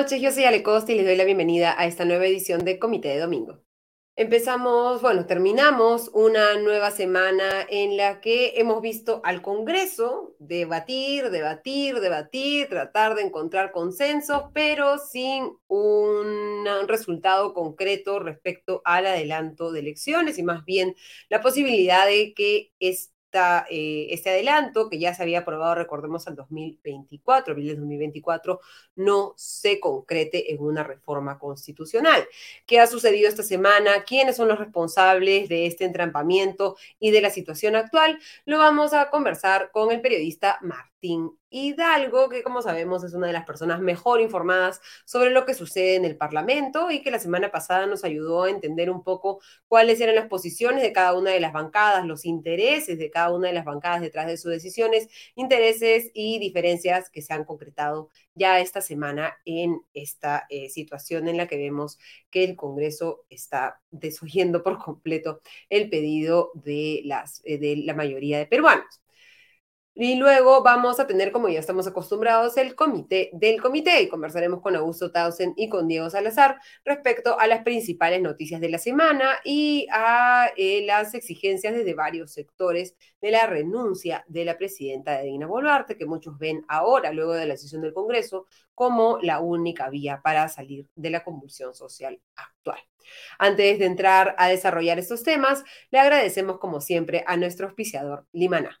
noches. Yo soy Ale Costa y les doy la bienvenida a esta nueva edición de Comité de Domingo. Empezamos, bueno, terminamos una nueva semana en la que hemos visto al Congreso debatir, debatir, debatir, tratar de encontrar consensos, pero sin un resultado concreto respecto al adelanto de elecciones y más bien la posibilidad de que es eh, este adelanto que ya se había aprobado, recordemos, al 2024, abril de 2024, no se concrete en una reforma constitucional. ¿Qué ha sucedido esta semana? ¿Quiénes son los responsables de este entrampamiento y de la situación actual? Lo vamos a conversar con el periodista Martín Hidalgo, que como sabemos es una de las personas mejor informadas sobre lo que sucede en el Parlamento y que la semana pasada nos ayudó a entender un poco cuáles eran las posiciones de cada una de las bancadas, los intereses de cada una de las bancadas detrás de sus decisiones, intereses y diferencias que se han concretado ya esta semana en esta eh, situación en la que vemos que el Congreso está desoyendo por completo el pedido de, las, eh, de la mayoría de peruanos. Y luego vamos a tener, como ya estamos acostumbrados, el comité del comité y conversaremos con Augusto Tausen y con Diego Salazar respecto a las principales noticias de la semana y a eh, las exigencias desde varios sectores de la renuncia de la presidenta de Dina Boluarte, que muchos ven ahora, luego de la decisión del Congreso, como la única vía para salir de la convulsión social actual. Antes de entrar a desarrollar estos temas, le agradecemos como siempre a nuestro auspiciador Limaná.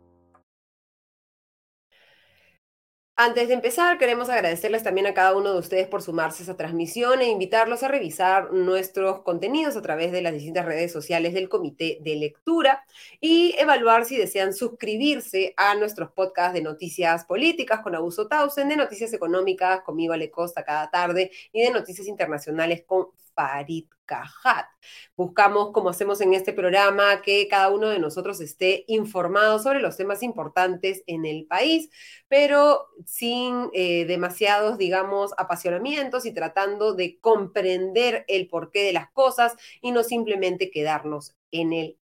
Antes de empezar, queremos agradecerles también a cada uno de ustedes por sumarse a esta transmisión e invitarlos a revisar nuestros contenidos a través de las distintas redes sociales del Comité de Lectura y evaluar si desean suscribirse a nuestros podcasts de noticias políticas con Abuso Tausen, de noticias económicas conmigo Ale Costa cada tarde y de noticias internacionales con Buscamos, como hacemos en este programa, que cada uno de nosotros esté informado sobre los temas importantes en el país, pero sin eh, demasiados, digamos, apasionamientos y tratando de comprender el porqué de las cosas y no simplemente quedarnos en el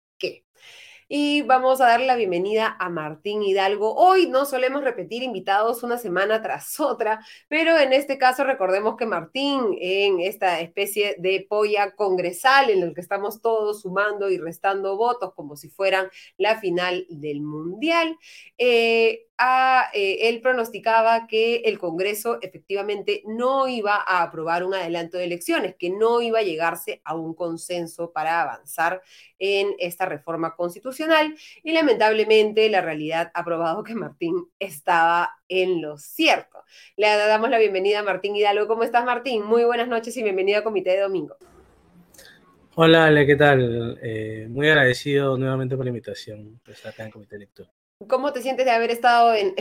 y vamos a darle la bienvenida a Martín Hidalgo. Hoy no solemos repetir invitados una semana tras otra, pero en este caso recordemos que Martín, en esta especie de polla congresal en el que estamos todos sumando y restando votos como si fueran la final del Mundial, eh, eh, él pronosticaba que el Congreso efectivamente no iba a aprobar un adelanto de elecciones, que no iba a llegarse a un consenso para avanzar en esta reforma constitucional y lamentablemente la realidad ha probado que Martín estaba en lo cierto. Le damos la bienvenida a Martín Hidalgo. ¿Cómo estás, Martín? Muy buenas noches y bienvenido a Comité de Domingo. Hola, Ale, ¿qué tal? Eh, muy agradecido nuevamente por la invitación de estar acá en Comité de Lectura. ¿Cómo te sientes de haber estado en,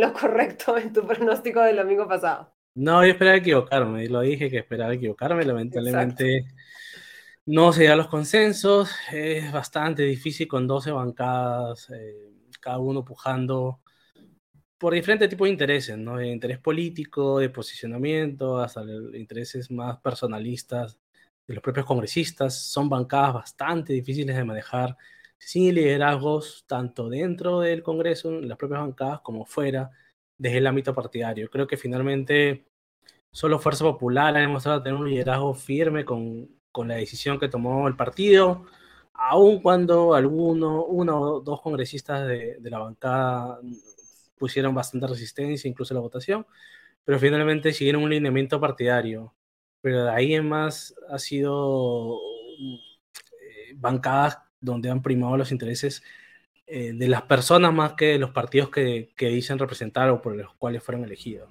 lo correcto en tu pronóstico del domingo pasado? No, yo esperaba equivocarme, lo dije que esperaba equivocarme, lamentablemente no se dan los consensos, es bastante difícil con 12 bancadas, eh, cada uno pujando por diferentes tipos de intereses, ¿no? De interés político, de posicionamiento, hasta intereses más personalistas de los propios congresistas, son bancadas bastante difíciles de manejar sin liderazgos tanto dentro del Congreso, en las propias bancadas, como fuera, desde el ámbito partidario. Creo que finalmente solo Fuerza Popular ha demostrado tener un liderazgo firme con, con la decisión que tomó el partido, aun cuando alguno, uno o dos congresistas de, de la bancada pusieron bastante resistencia, incluso la votación, pero finalmente siguieron un lineamiento partidario. Pero de ahí en más ha sido eh, bancadas donde han primado los intereses eh, de las personas más que de los partidos que, dicen representar o por los cuales fueron elegidos.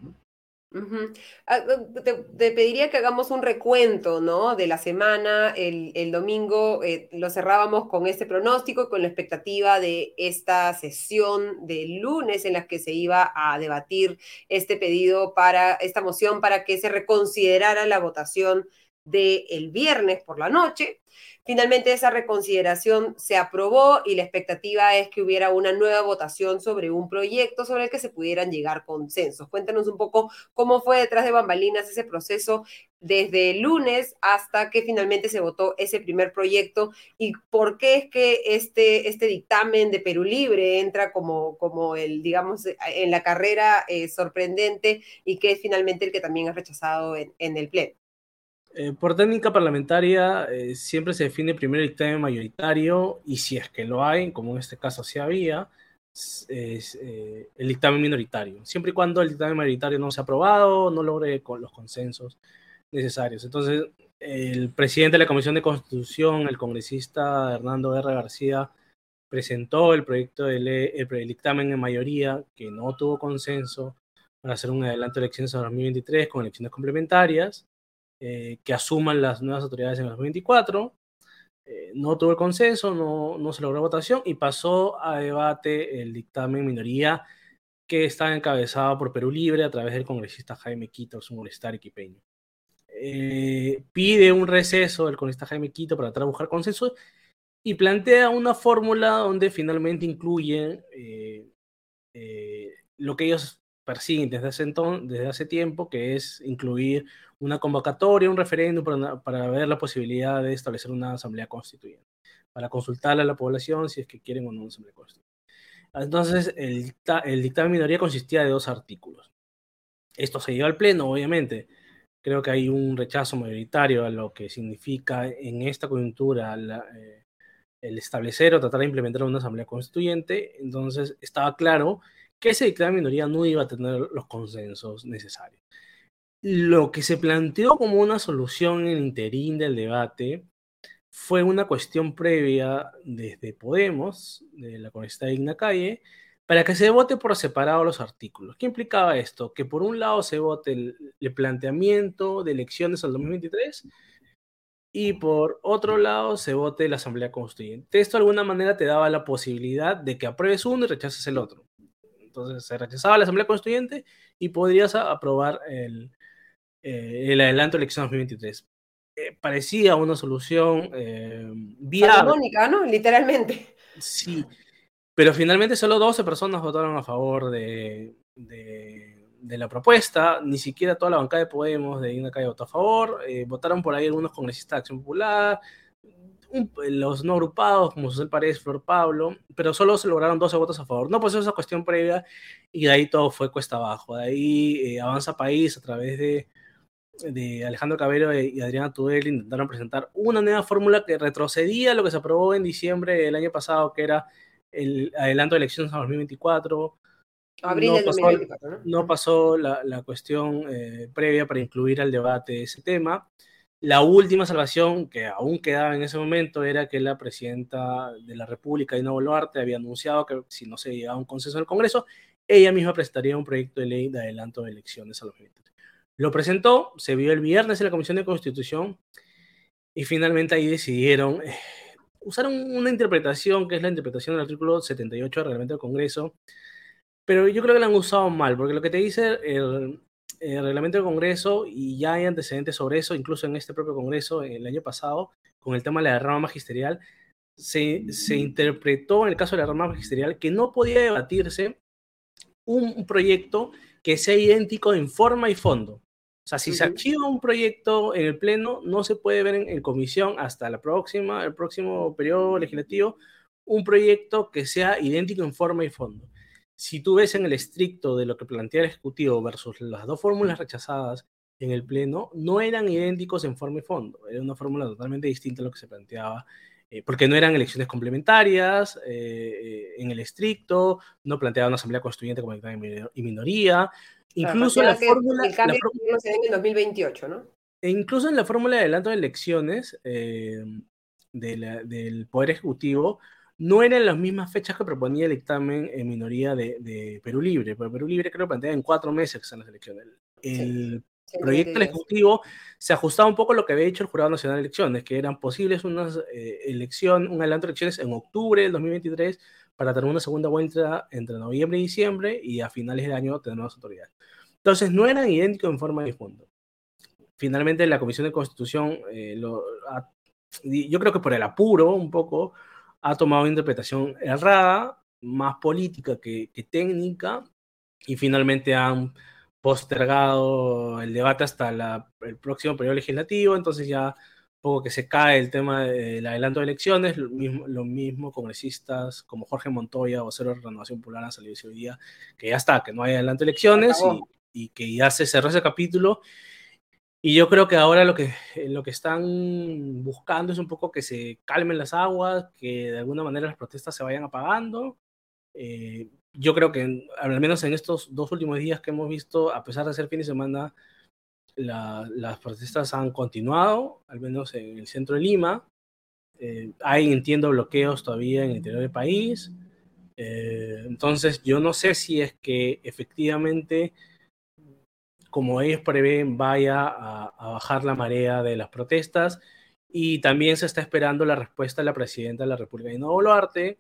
Ah, te, pediría que hagamos un recuento, ¿no? De la semana, el, domingo eh, lo cerrábamos con este pronóstico con la expectativa de esta sesión del lunes en la que se iba a debatir este pedido para, esta moción para que se reconsiderara la votación del viernes por la noche. Finalmente esa reconsideración se aprobó y la expectativa es que hubiera una nueva votación sobre un proyecto sobre el que se pudieran llegar consensos. Cuéntanos un poco cómo fue detrás de bambalinas ese proceso desde el lunes hasta que finalmente se votó ese primer proyecto y por qué es que este, este dictamen de Perú Libre entra como, como el, digamos, en la carrera eh, sorprendente y que es finalmente el que también es rechazado en el Pleno. Eh, por técnica parlamentaria eh, siempre se define primero el dictamen mayoritario y si es que lo hay, como en este caso sí había, es eh, el dictamen minoritario, siempre y cuando el dictamen mayoritario no sea aprobado, no logre con los consensos necesarios. Entonces, el presidente de la Comisión de Constitución, el congresista Hernando R. García, presentó el proyecto de ley, el dictamen en mayoría que no tuvo consenso para hacer un adelanto de elecciones a 2023 con elecciones complementarias eh, que asuman las nuevas autoridades en el 2024. Eh, no tuvo el consenso, no, no se logró votación y pasó a debate el dictamen minoría que está encabezado por Perú Libre a través del congresista Jaime Quito, su congresista arequipeño. Eh, pide un receso del congresista Jaime Quito para buscar consenso y plantea una fórmula donde finalmente incluye lo que ellos persiguen desde hace, desde hace tiempo, que es incluir una convocatoria, un referéndum para, ver la posibilidad de establecer una asamblea constituyente, para consultarle a la población si es que quieren o no una asamblea constituyente. Entonces, el, el dictamen minoría consistía de dos artículos. Esto se lleva al pleno, obviamente. Creo que hay un rechazo mayoritario a lo que significa en esta coyuntura eh, el establecer o tratar de implementar una asamblea constituyente. Entonces, estaba claro que ese dictamen minoría no iba a tener los consensos necesarios. Lo que se planteó como una solución en el interín del debate fue una cuestión previa desde Podemos, de la congresista Digna Calle, para que se vote por separado los artículos. ¿Qué implicaba esto? Que por un lado se vote el, planteamiento de elecciones al 2023 y por otro lado se vote la Asamblea Constituyente. Esto de alguna manera te daba la posibilidad de que apruebes uno y rechaces el otro. Entonces se rechazaba la Asamblea Constituyente y podrías aprobar el, eh, el adelanto de elección 2023. Eh, parecía una solución eh, viable. ¿no? Literalmente. Sí, pero finalmente solo 12 personas votaron a favor de, de, la propuesta, ni siquiera toda la bancada de Podemos de Digna Calle votó a favor, votaron por ahí algunos congresistas de Acción Popular, los no agrupados, como José Paredes, Flor Pablo, pero solo se lograron 12 votos a favor. No, pues esa cuestión previa y de ahí todo fue cuesta abajo. De ahí Avanza País a través de de Alejandro Cabero y Adriana Tudel intentaron presentar una nueva fórmula que retrocedía lo que se aprobó en diciembre del año pasado, que era el adelanto de elecciones a 2024. Abril no, pasó, 2024, ¿no? pasó la, la cuestión eh, previa para incluir al debate ese tema. La última salvación que aún quedaba en ese momento era que la presidenta de la República, Dina Boluarte, había anunciado que si no se llegaba a un consenso en el Congreso, ella misma presentaría un proyecto de ley de adelanto de elecciones a los 2023. Lo presentó, se vio el viernes en la Comisión de Constitución y finalmente ahí decidieron eh, usar una interpretación que es la interpretación del artículo 78 del reglamento del Congreso, pero yo creo que la han usado mal, porque lo que te dice el, reglamento del Congreso, y ya hay antecedentes sobre eso, incluso en este propio Congreso el año pasado, con el tema de la rama magisterial, se, se interpretó en el caso de la rama magisterial que no podía debatirse un proyecto que sea idéntico en forma y fondo. O sea, si se archiva un proyecto en el Pleno, no se puede ver en, comisión hasta la próxima, el próximo periodo legislativo, un proyecto que sea idéntico en forma y fondo. Si tú ves en el estricto de lo que plantea el Ejecutivo versus las dos fórmulas rechazadas en el Pleno, no eran idénticos en forma y fondo. Era una fórmula totalmente distinta a lo que se planteaba eh, porque no eran elecciones complementarias eh, en el estricto, no planteaba una asamblea constituyente como y minoría, Incluso la fórmula. El cambio la se en 2028, ¿no? E incluso en la fórmula de adelanto de elecciones eh, del Poder Ejecutivo, no eran las mismas fechas que proponía el dictamen en minoría de, Perú Libre. Pero Perú Libre creo que plantea en cuatro meses que son las elecciones. El proyecto del Ejecutivo se ajustaba un poco a lo que había dicho el Jurado Nacional de Elecciones, que eran posibles unas eh, elección, un adelanto de elecciones en octubre del 2023 para tener una segunda vuelta entre noviembre y diciembre y a finales del año tener nuevas autoridades. Entonces no eran idénticos en forma de fondo. finalmente la Comisión de Constitución, eh, lo, yo creo que por el apuro un poco, ha tomado una interpretación errada, más política que, que técnica, y finalmente han postergado el debate hasta el próximo periodo legislativo, entonces ya poco que se cae el tema del adelanto de elecciones, lo mismo, lo mismo congresistas como Jorge Montoya, vocero de Renovación Popular, han salido ese día que ya está, que no hay adelanto de elecciones y, y, que ya se cerró ese capítulo. Y yo creo que ahora lo que, lo que están buscando es un poco que se calmen las aguas, que de alguna manera las protestas se vayan apagando. Eh, yo creo que al menos en estos dos últimos días que hemos visto, a pesar de ser fin de semana, las protestas han continuado, al menos en el centro de Lima. Eh, hay, entiendo, bloqueos todavía en el interior del país. Eh, entonces, yo no sé si es que efectivamente, como ellos prevén, vaya a, bajar la marea de las protestas. Y también se está esperando la respuesta de la presidenta de la República, Dina Boluarte,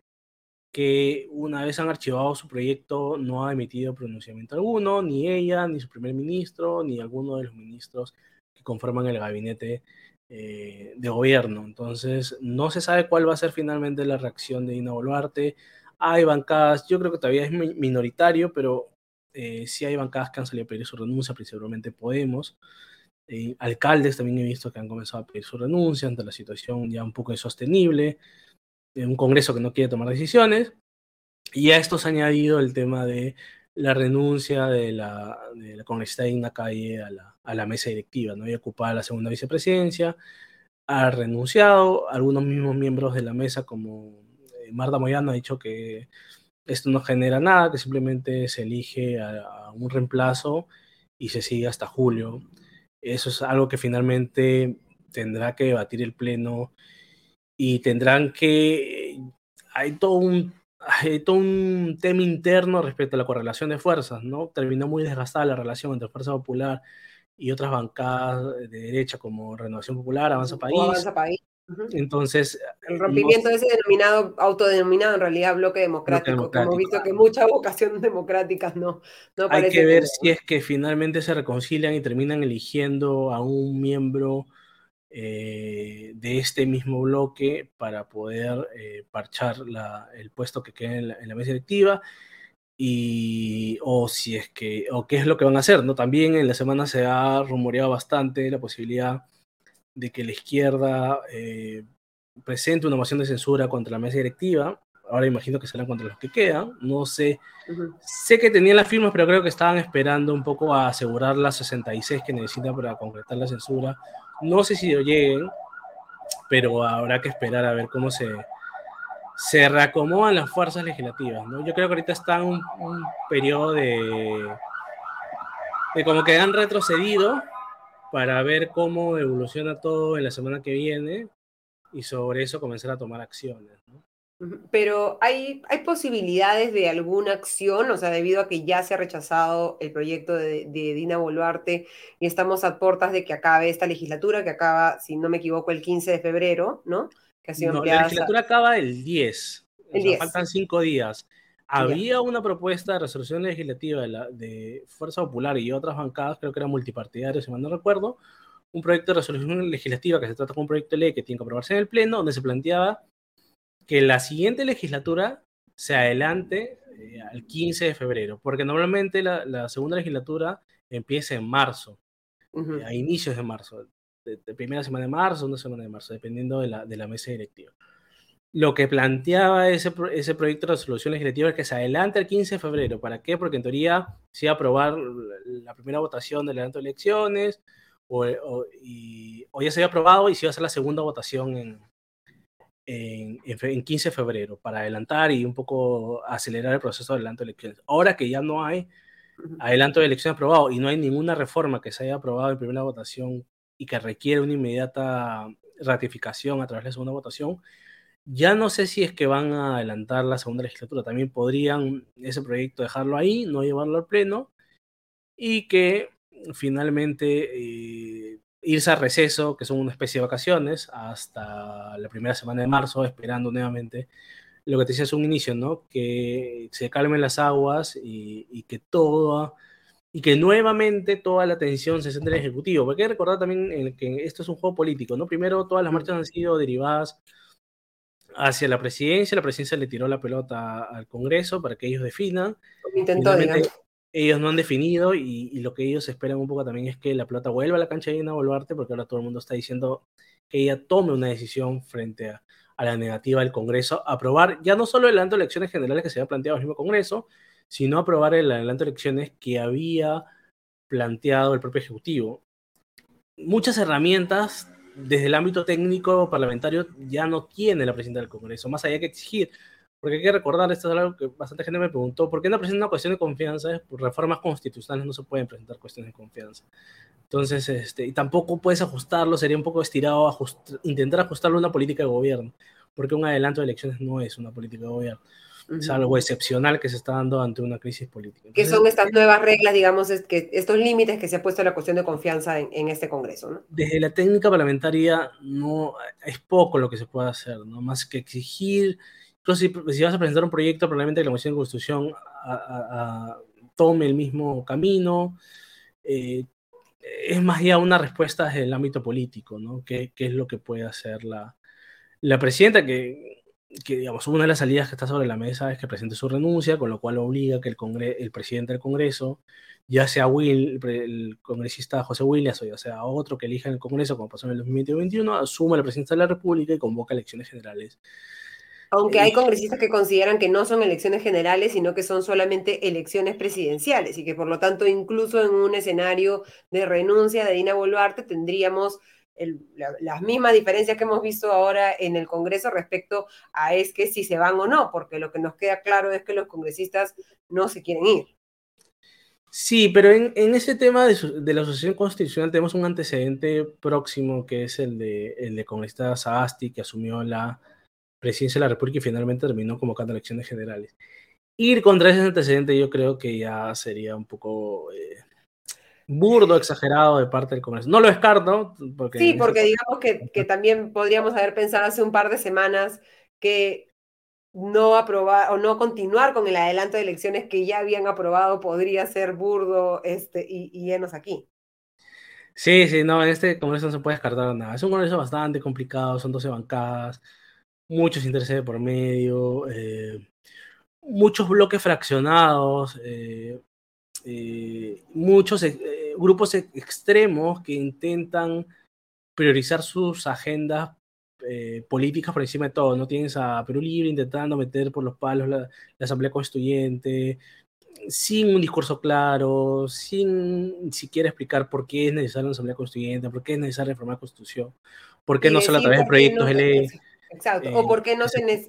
que una vez han archivado su proyecto no ha emitido pronunciamiento alguno, ni ella, ni su primer ministro, ni alguno de los ministros que conforman el gabinete eh, de gobierno. Entonces, no se sabe cuál va a ser finalmente la reacción de Dina Boluarte. Hay bancadas, yo creo que todavía es minoritario, pero eh, sí hay bancadas que han salido a pedir su renuncia, principalmente Podemos. Eh, alcaldes también he visto que han comenzado a pedir su renuncia ante la situación ya un poco insostenible un Congreso que no quiere tomar decisiones. Y a esto se ha añadido el tema de la renuncia de la, de la congresista Calle a la, a la mesa directiva, ¿no? había ocupado la segunda vicepresidencia, ha renunciado, algunos mismos miembros de la mesa, como eh, Marta Moyano, ha dicho que esto no genera nada, que simplemente se elige a un reemplazo y se sigue hasta julio. Eso es algo que finalmente tendrá que debatir el Pleno y tendrán que... Hay todo un, hay todo un tema interno respecto a la correlación de fuerzas, ¿no? Terminó muy desgastada la relación entre Fuerza Popular y otras bancadas de derecha como Renovación Popular, Avanza País. Avanza País. Entonces, el rompimiento no, de ese denominado, autodenominado en realidad bloque democrático, democrático. hemos visto que muchas vocaciones democráticas no, no Hay que ver si es que finalmente se reconcilian y terminan eligiendo a un miembro eh, de este mismo bloque para poder eh, parchar la, el puesto que queda en la, en la, mesa directiva y o si es que o qué es lo que van a hacer no también en la semana se ha rumoreado bastante la posibilidad de que la izquierda eh, presente una moción de censura contra la mesa directiva. Ahora imagino que serán contra los que quedan no sé. Uh -huh. sé que tenían las firmas pero creo que estaban esperando un poco a asegurar las 66 que necesitan para concretar la censura no sé si lo lleguen, pero habrá que esperar a ver cómo se, se reacomodan las fuerzas legislativas. ¿no? Yo creo que ahorita está un, un periodo de, de como que han retrocedido para ver cómo evoluciona todo en la semana que viene y sobre eso comenzar a tomar acciones. Pero ¿hay, ¿hay posibilidades de alguna acción? O sea, debido a que ya se ha rechazado el proyecto de, de Dina Boluarte y estamos a puertas de que acabe esta legislatura, que acaba, si no me equivoco, el 15 de febrero, ¿no? Que ha sido no, la legislatura acaba el 10. El o sea, 10. Faltan cinco días. Había una propuesta de resolución legislativa de, la, de Fuerza Popular y otras bancadas, creo que era multipartidario, si mal no recuerdo, un proyecto de resolución legislativa que se trata de un proyecto de ley que tiene que aprobarse en el Pleno, donde se planteaba que la siguiente legislatura se adelante eh, al 15 de febrero, porque normalmente la, la segunda legislatura empieza en marzo, uh -huh. eh, a inicios de marzo, de, de, primera semana de marzo, una semana de marzo, dependiendo de la, de la mesa directiva. Lo que planteaba ese, ese proyecto de resolución legislativa es que se adelante al 15 de febrero. ¿Para qué? Porque en teoría se iba a aprobar la primera votación del adelanto de elecciones, o, o, y, o ya se había aprobado y se iba a hacer la segunda votación en, en, en, 15 de febrero para adelantar y un poco acelerar el proceso de adelanto de elecciones. Ahora que ya no hay adelanto de elecciones aprobado y no hay ninguna reforma que se haya aprobado en primera votación y que requiere una inmediata ratificación a través de la segunda votación, ya no sé si es que van a adelantar la segunda legislatura. También podrían ese proyecto dejarlo ahí, no llevarlo al pleno y que finalmente eh, irse a receso, que son una especie de vacaciones, hasta la primera semana de marzo, esperando nuevamente lo que te decía es un inicio, ¿no? Que se calmen las aguas y, y que toda y que nuevamente toda la atención se centra en el Ejecutivo. Porque hay que recordar también que esto es un juego político, ¿no? Primero, todas las marchas han sido derivadas hacia la presidencia, la presidencia le tiró la pelota al Congreso para que ellos definan. Intentó, ellos no han definido y, lo que ellos esperan un poco también es que la pelota vuelva a la cancha de Dina Boluarte, porque ahora todo el mundo está diciendo que ella tome una decisión frente a, la negativa del Congreso, aprobar ya no solo el adelanto de elecciones generales que se había planteado el mismo Congreso, sino aprobar el adelanto de elecciones que había planteado el propio Ejecutivo. Muchas herramientas desde el ámbito técnico parlamentario ya no tiene la presidenta del Congreso, más allá que exigir. Porque hay que recordar, esto es algo que bastante gente me preguntó, ¿por qué no presenta una cuestión de confianza? Por reformas constitucionales no se pueden presentar cuestiones de confianza. Entonces, este, y tampoco puedes ajustarlo, sería un poco estirado intentar ajustarlo a una política de gobierno, porque un adelanto de elecciones no es una política de gobierno es algo excepcional que se está dando ante una crisis política. ¿Qué son estas nuevas reglas, digamos, es que estos límites que se ha puesto la cuestión de confianza en, este Congreso? ¿no? Desde la técnica parlamentaria no es poco lo que se puede hacer, ¿no? más que exigir, incluso si, vas a presentar un proyecto, probablemente la Comisión de Constitución tome el mismo camino. Eh, es más ya una respuesta desde el ámbito político, ¿no? ¿Qué, qué es lo que puede hacer la, la presidenta? Que que digamos, una de las salidas que está sobre la mesa es que presente su renuncia, con lo cual obliga que el, el presidente del Congreso, ya sea Will, el congresista José Williams o ya sea otro que elija en el Congreso, como pasó en el 2021, asuma la presidencia de la República y convoca elecciones generales. Aunque hay congresistas que consideran que no son elecciones generales, sino que son solamente elecciones presidenciales y que por lo tanto incluso en un escenario de renuncia de Dina Boluarte tendríamos las mismas diferencias que hemos visto ahora en el Congreso respecto a es que si se van o no, porque lo que nos queda claro es que los congresistas no se quieren ir. Sí, pero en, ese tema de, la asociación constitucional tenemos un antecedente próximo que es el de, el de congresista Sagasti, que asumió la presidencia de la República y finalmente terminó convocando elecciones generales. Ir contra ese antecedente yo creo que ya sería un poco eh, burdo, exagerado de parte del Congreso. No lo descarto. Porque sí, porque digamos que, también podríamos haber pensado hace un par de semanas que no aprobar o no continuar con el adelanto de elecciones que ya habían aprobado podría ser burdo este, y, y aquí. Sí, sí, no, en este Congreso no se puede descartar nada. Es un Congreso bastante complicado, son 12 bancadas, muchos intereses por medio, eh, muchos bloques fraccionados, eh, eh, muchos grupos extremos que intentan priorizar sus agendas políticas por encima de todo. No tienes a Perú Libre intentando meter por los palos la, Asamblea Constituyente, sin un discurso claro, sin siquiera explicar por qué es necesaria una Asamblea Constituyente, por qué es necesaria reformar la Constitución, por qué no solo a través de proyectos de ley. Exacto. o por qué no se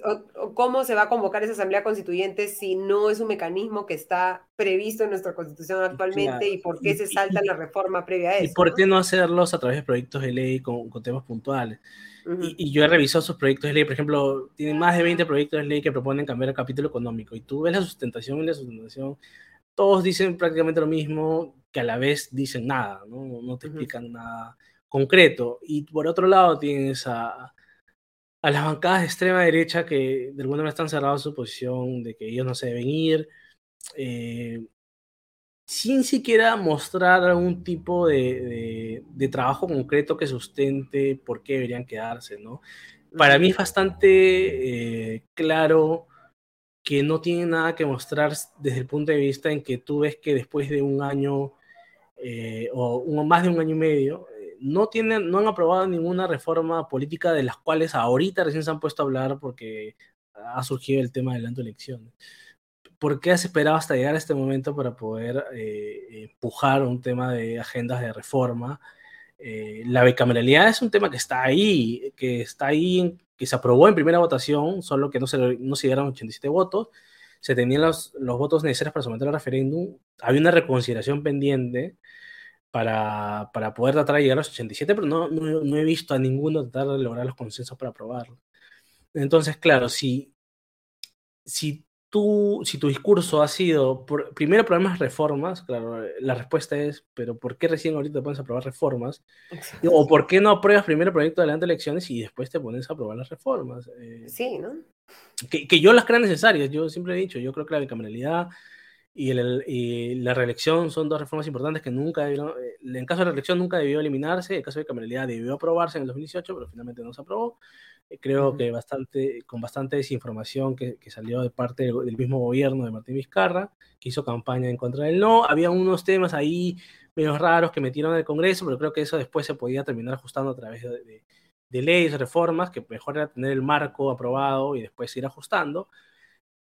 cómo se va a convocar esa asamblea constituyente si no es un mecanismo que está previsto en nuestra constitución actualmente y por qué se salta la reforma previa a eso. Y por qué no hacerlos a través de proyectos de ley con, temas puntuales. y, yo he revisado sus proyectos de ley, por ejemplo, tienen más de 20 proyectos de ley que proponen cambiar el capítulo económico y tú ves la sustentación y la sustentación, todos dicen prácticamente lo mismo que a la vez dicen nada, no, no te explican nada concreto. Y por otro lado tienes a a las bancadas de extrema derecha que de alguna manera están cerrados su posición de que ellos no se deben ir, eh, sin siquiera mostrar algún tipo de, trabajo concreto que sustente por qué deberían quedarse, ¿no? Para mí es bastante eh, claro que no tiene nada que mostrar desde el punto de vista en que tú ves que después de un año eh, o más de un año y medio, no, tienen, no han aprobado ninguna reforma política de las cuales ahorita recién se han puesto a hablar porque ha surgido el tema de las elecciones. ¿Por qué has esperado hasta llegar a este momento para poder eh, empujar un tema de agendas de reforma? Eh, la bicameralidad es un tema que está ahí, que está ahí, que se aprobó en primera votación, solo que no se, no se dieron 87 votos. Se tenían los, los votos necesarios para someter al referéndum. Había una reconsideración pendiente para, para poder tratar de llegar a los 87, pero no, no, he visto a ninguno tratar de lograr los consensos para aprobarlo. Entonces, claro, si, si, tú, si tu discurso ha sido, por, primero problemas reformas, claro, la respuesta es, pero ¿por qué recién ahorita te pones a aprobar reformas? O ¿por qué no apruebas primero el proyecto de elecciones y después te pones a aprobar las reformas? Eh, sí, ¿no? Que, que, yo las creo necesarias, yo siempre he dicho, yo creo que la bicameralidad y, la reelección son dos reformas importantes que nunca debieron, eh, en caso de la reelección nunca debió eliminarse, en caso de cameralidad debió aprobarse en el 2018, pero finalmente no se aprobó. Eh, creo que bastante, con bastante desinformación que, que salió de parte del, mismo gobierno de Martín Vizcarra, que hizo campaña en contra del no. Había unos temas ahí menos raros que metieron el Congreso, pero creo que eso después se podía terminar ajustando a través de, de leyes, reformas, que mejor era tener el marco aprobado y después ir ajustando.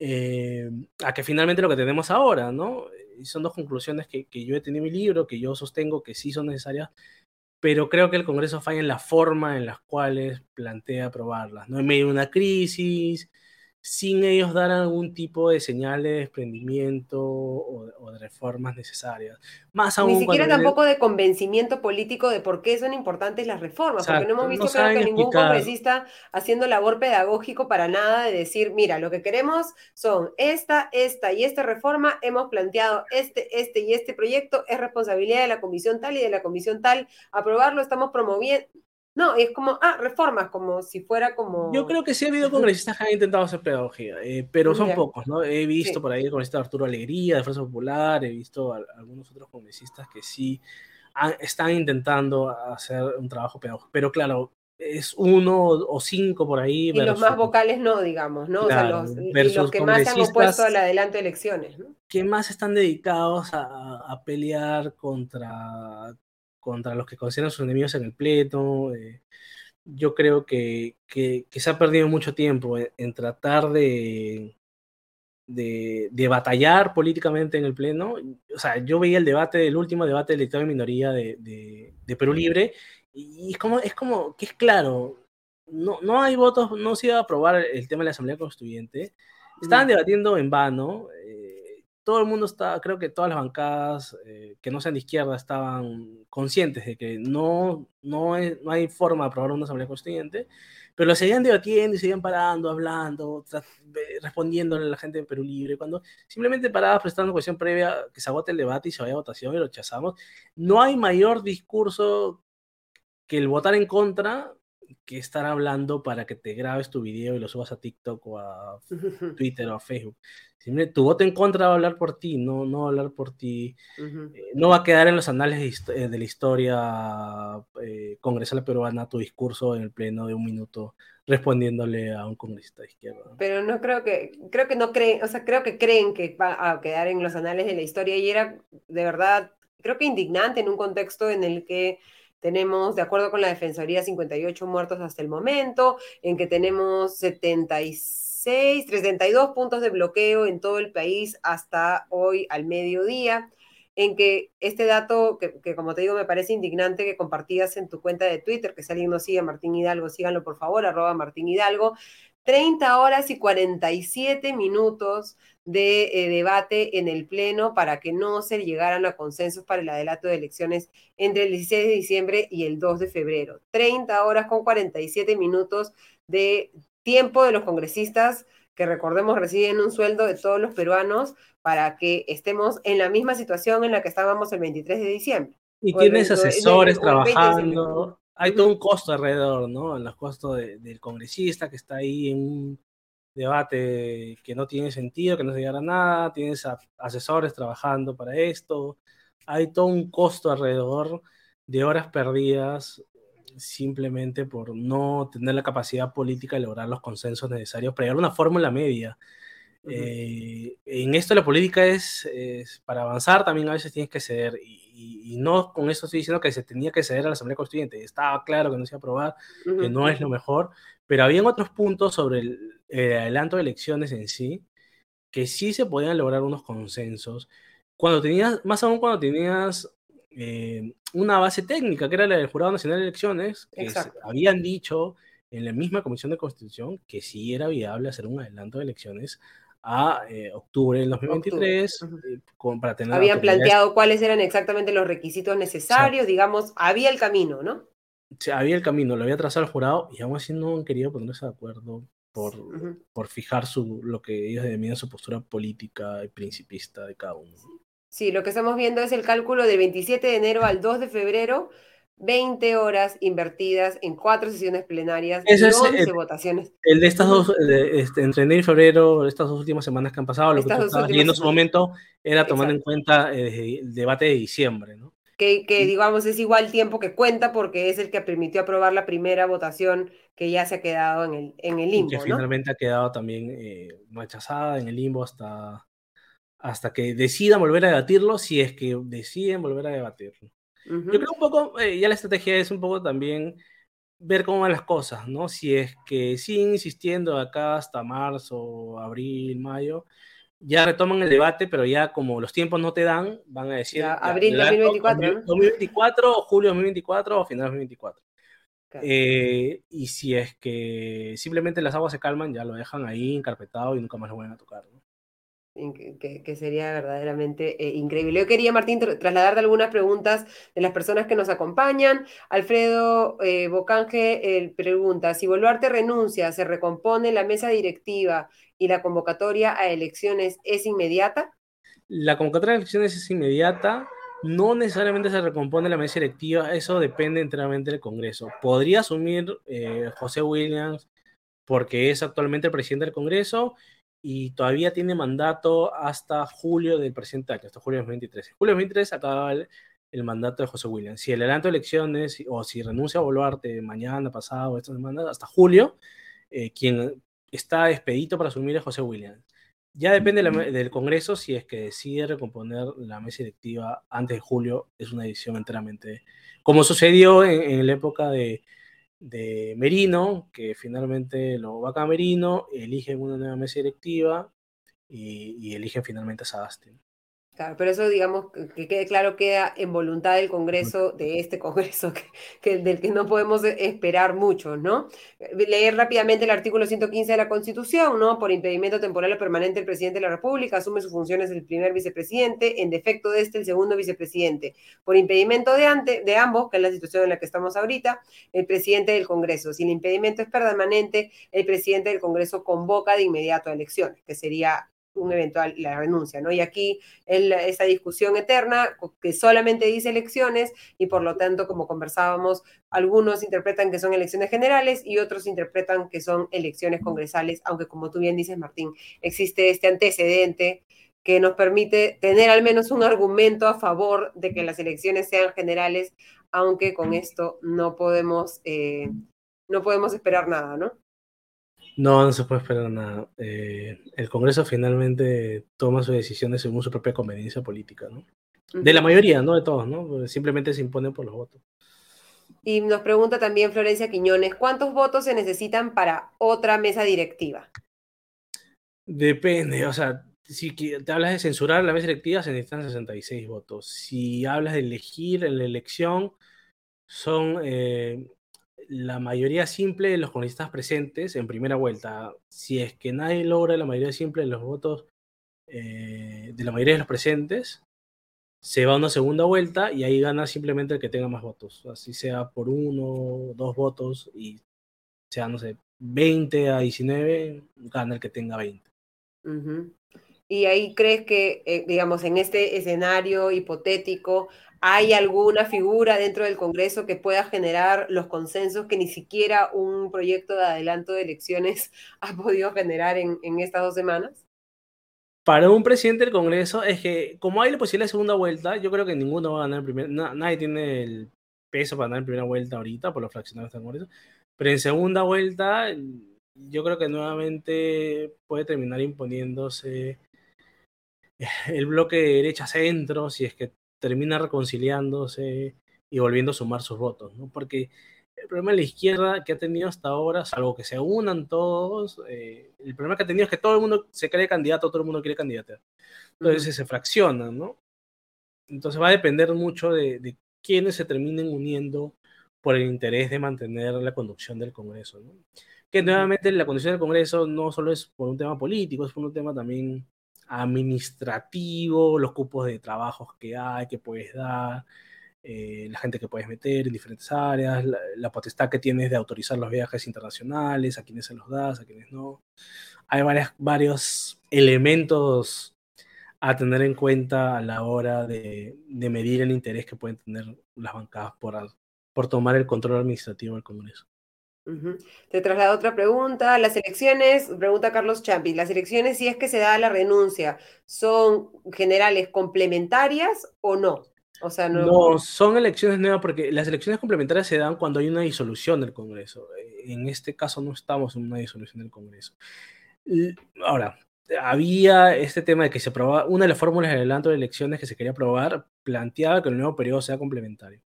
Eh, a que finalmente lo que tenemos ahora, ¿no? Y son dos conclusiones que, que, yo he tenido en mi libro, que yo sostengo que sí son necesarias, pero creo que el Congreso falla en la forma en las cuales plantea aprobarlas, ¿no? En medio de una crisis, sin ellos dar algún tipo de señal de desprendimiento o, de reformas necesarias. Más aún Ni siquiera tampoco de convencimiento político de por qué son importantes las reformas, porque no hemos visto creo que ningún congresista haciendo labor pedagógico para nada de decir, mira, lo que queremos son esta, esta y esta reforma, hemos planteado este, este y este proyecto, es responsabilidad de la comisión tal y de la comisión tal, aprobarlo, estamos promoviendo, no, es como, ah, reformas, como si fuera como... Yo creo que sí ha habido congresistas que han intentado hacer pedagogía, eh, pero son pocos, ¿no? He visto por ahí el congresista Arturo Alegría, de Fuerza Popular, he visto algunos otros congresistas que sí están intentando hacer un trabajo pedagógico, pero claro, es uno o cinco por ahí. Y los más vocales no, digamos, ¿no? o sea, los, los que más se han opuesto al adelanto de elecciones, ¿no? Que más están dedicados a, a pelear contra contra los que consideran sus enemigos en el pleito. Eh, yo creo que, que, se ha perdido mucho tiempo en, tratar de, de, batallar políticamente en el pleno. O sea, yo veía el debate, el último debate del Estado de minoría de, de, Perú Libre, y es como, es como que es claro, no, no hay votos, no se iba a aprobar el tema de la Asamblea Constituyente. Estaban debatiendo en vano. Eh, todo el mundo está, creo que todas las bancadas eh, que no sean de izquierda estaban conscientes de que no, no, no hay forma de aprobar una asamblea constituyente, pero lo seguían debatiendo y seguían parando, hablando, respondiéndole a la gente de Perú Libre, cuando simplemente parabas prestando cuestión previa que se agote el debate y se vaya a votación y lo rechazamos. No hay mayor discurso que el votar en contra que estar hablando para que te grabes tu video y lo subas a TikTok o a Twitter o a Facebook. tu voto en contra va a hablar por ti, no, no va a hablar por ti. Eh, no va a quedar en los anales de, eh, la historia eh, congresal peruana tu discurso en el pleno de un minuto respondiéndole a un congresista de izquierda. Pero no creo que, creo que no creen, o sea, creo que creen que va a quedar en los anales de la historia y era de verdad, creo que indignante en un contexto en el que tenemos, de acuerdo con la Defensoría, 58 muertos hasta el momento, en que tenemos 76, 32 puntos de bloqueo en todo el país hasta hoy al mediodía, en que este dato, que, como te digo me parece indignante que compartías en tu cuenta de Twitter, que si alguien no sigue Martín Hidalgo, síganlo por favor, arroba Martín Hidalgo, 30 horas y 47 minutos de eh, debate en el Pleno para que no se llegaran a consensos para el adelanto de elecciones entre el 16 de diciembre y el 2 de febrero. 30 horas con 47 minutos de tiempo de los congresistas que recordemos reciben un sueldo de todos los peruanos para que estemos en la misma situación en la que estábamos el 23 de diciembre. Y tienes asesores trabajando, hay todo un costo alrededor, ¿no? En los costos del congresista que está ahí en debate que no tiene sentido, que no se llega a nada, tienes asesores trabajando para esto, hay todo un costo alrededor de horas perdidas simplemente por no tener la capacidad política de lograr los consensos necesarios para llegar a una fórmula media. Eh, en esto la política es, para avanzar también a veces tienes que ceder y, no con eso estoy diciendo que se tenía que ceder a la Asamblea Constituyente, estaba claro que no se iba a aprobar, que no es lo mejor, pero habían otros puntos sobre el, adelanto de elecciones en sí que sí se podían lograr unos consensos. Cuando tenías, más aún cuando tenías eh, una base técnica, que era la del Jurado Nacional de Elecciones, que habían dicho en la misma Comisión de Constitución que sí era viable hacer un adelanto de elecciones a eh, octubre del 2023 eh, para tener habían planteado cuáles eran exactamente los requisitos necesarios, digamos, había el camino, ¿no? Sí, había el camino, lo había trazado el jurado y aún así no han querido ponerse de acuerdo por, por fijar su, lo que ellos denominan su postura política y principista de cada uno. Sí, lo que estamos viendo es el cálculo del 27 de enero al 2 de febrero 20 horas invertidas en cuatro sesiones plenarias y 11 votaciones. El de estas dos, este, entre enero y febrero, estas dos últimas semanas que han pasado, lo que tú estabas viendo en su momento era tomando en cuenta eh, el debate de diciembre, ¿no? Que, que, digamos es igual tiempo que cuenta porque es el que permitió aprobar la primera votación que ya se ha quedado en el, en el limbo. que finalmente ha quedado también eh, rechazada en el limbo hasta, hasta que decidan volver a debatirlo, si es que deciden volver a debatirlo. Yo creo un poco, eh, ya la estrategia es un poco también ver cómo van las cosas, ¿no? Si es que siguen insistiendo acá hasta marzo, abril, mayo, ya retoman el debate, pero ya como los tiempos no te dan, van a decir... abril 2024. 2024 o julio 2024 o final 2024. Eh, y si es que simplemente las aguas se calman, ya lo dejan ahí encarpetado y nunca más lo vuelven a tocar. ¿no? que, sería verdaderamente eh, increíble. Yo quería, Martín, trasladarte algunas preguntas de las personas que nos acompañan. Alfredo eh, Bocanje pregunta, si Boluarte renuncia, ¿se recompone la mesa directiva y la convocatoria a elecciones es inmediata? La convocatoria a elecciones es inmediata. No necesariamente se recompone la mesa directiva, eso depende enteramente del Congreso. Podría asumir eh, José Williams porque es actualmente el presidente del Congreso y todavía tiene mandato hasta julio del presente año, hasta julio de 2023. Julio de 2023 acaba el, mandato de José Williams. Si el adelanto de elecciones o si renuncia a Boluarte mañana, pasado, esta semana, hasta julio, eh, quien está expedito para asumir es José Williams. Ya depende del Congreso si es que decide recomponer la mesa directiva antes de julio, es una decisión enteramente, como sucedió en la época de, de Merino, que finalmente lo vaca Merino, eligen una nueva mesa directiva y, y eligen finalmente a Sadastin pero eso, digamos, que quede claro, queda en voluntad del Congreso, de este Congreso, que, del que no podemos esperar mucho, ¿no? Leer rápidamente el artículo 115 de la Constitución, ¿no? Por impedimento temporal o permanente, el presidente de la República asume sus funciones el primer vicepresidente, en defecto de este, el segundo vicepresidente. Por impedimento de, ante, de ambos, que es la situación en la que estamos ahorita, el presidente del Congreso. Si el impedimento es permanente, el presidente del Congreso convoca de inmediato a elecciones, que sería un eventual la renuncia, ¿no? Y aquí esa discusión eterna que solamente dice elecciones y por lo tanto, como conversábamos, algunos interpretan que son elecciones generales y otros interpretan que son elecciones congresales, aunque como tú bien dices, Martín, existe este antecedente que nos permite tener al menos un argumento a favor de que las elecciones sean generales, aunque con esto no podemos, eh, no podemos esperar nada, ¿no? No, no se puede esperar nada. Eh, el Congreso finalmente toma sus decisiones según su propia conveniencia política, ¿no? De la mayoría, no de todos, ¿no? Simplemente se imponen por los votos. Y nos pregunta también Florencia Quiñones, ¿cuántos votos se necesitan para otra mesa directiva? Depende, o sea, si te hablas de censurar la mesa directiva, se necesitan 66 votos. Si hablas de elegir en la elección, son eh, la mayoría simple de los congresistas presentes en primera vuelta. Si es que nadie logra la mayoría simple de los votos eh, de la mayoría de los presentes, se va a una segunda vuelta y ahí gana simplemente el que tenga más votos. Así sea por uno, dos votos y sea, no sé, 20 a 19, gana el que tenga 20. Y ahí crees que, eh, digamos, en este escenario hipotético, ¿Hay alguna figura dentro del Congreso que pueda generar los consensos que ni siquiera un proyecto de adelanto de elecciones ha podido generar en, estas dos semanas? Para un presidente del Congreso es que, como hay la posibilidad de segunda vuelta, yo creo que ninguno va a ganar en primera. nadie tiene el peso para ganar en primera vuelta ahorita por los fraccionados del Congreso. Pero en segunda vuelta, yo creo que nuevamente puede terminar imponiéndose el bloque de derecha-centro, si es que termina reconciliándose y volviendo a sumar sus votos, ¿no? Porque el problema de la izquierda que ha tenido hasta ahora, salvo que se unan todos, eh, el problema que ha tenido es que todo el mundo se cree candidato, todo el mundo quiere candidatear. Entonces se fraccionan, ¿no? Entonces va a depender mucho de, de quiénes se terminen uniendo por el interés de mantener la conducción del Congreso, ¿no? Que nuevamente la conducción del Congreso no solo es por un tema político, es por un tema también administrativo, los cupos de trabajos que hay, que puedes dar, eh, la gente que puedes meter en diferentes áreas, la, potestad que tienes de autorizar los viajes internacionales, a quienes se los das, a quienes no. Hay varias, varios elementos a tener en cuenta a la hora de, medir el interés que pueden tener las bancadas por, por tomar el control administrativo del Congreso. Te traslado otra pregunta. Las elecciones, pregunta Carlos Champi, las elecciones, si es que se da la renuncia, ¿son generales complementarias o no? O sea, no... no... son elecciones nuevas porque las elecciones complementarias se dan cuando hay una disolución del Congreso. En este caso no estamos en una disolución del Congreso. Ahora, había este tema de que se aprobaba, una de las fórmulas de adelanto de elecciones que se quería aprobar planteaba que el nuevo periodo sea complementario.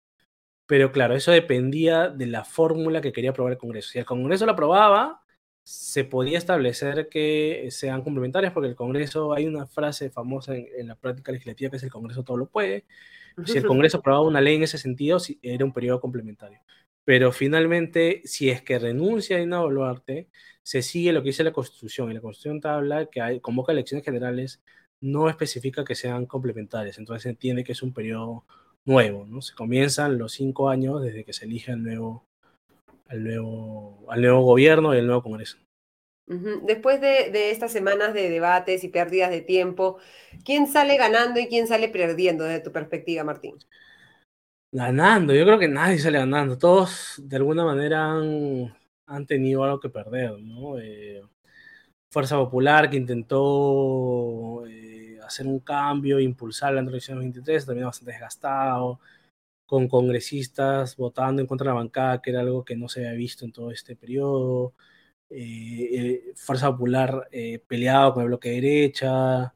Pero claro, eso dependía de la fórmula que quería aprobar el Congreso. Si el Congreso lo aprobaba, se podía establecer que sean complementarias, porque el Congreso, hay una frase famosa en, la práctica legislativa que es el Congreso todo lo puede. Si el Congreso aprobaba una ley en ese sentido, era un periodo complementario. Pero finalmente, si es que renuncia a Dina Boluarte, se sigue lo que dice la Constitución. Y la Constitución te habla que hay, convoca elecciones generales, no especifica que sean complementarias. Entonces se entiende que es un periodo nuevo, ¿no? Se comienzan los cinco años desde que se elige al nuevo, al nuevo, al nuevo gobierno y el nuevo Congreso. Después de, estas semanas de debates y pérdidas de tiempo, ¿quién sale ganando y quién sale perdiendo desde tu perspectiva, Martín? Ganando, yo creo que nadie sale ganando. Todos de alguna manera han, han tenido algo que perder, ¿no? Eh, Fuerza Popular que intentó eh, hacer un cambio, impulsar la elección 23, también bastante desgastado, con congresistas votando en contra de la bancada, que era algo que no se había visto en todo este periodo. Eh, eh, Fuerza Popular eh, peleado con el bloque de derecha,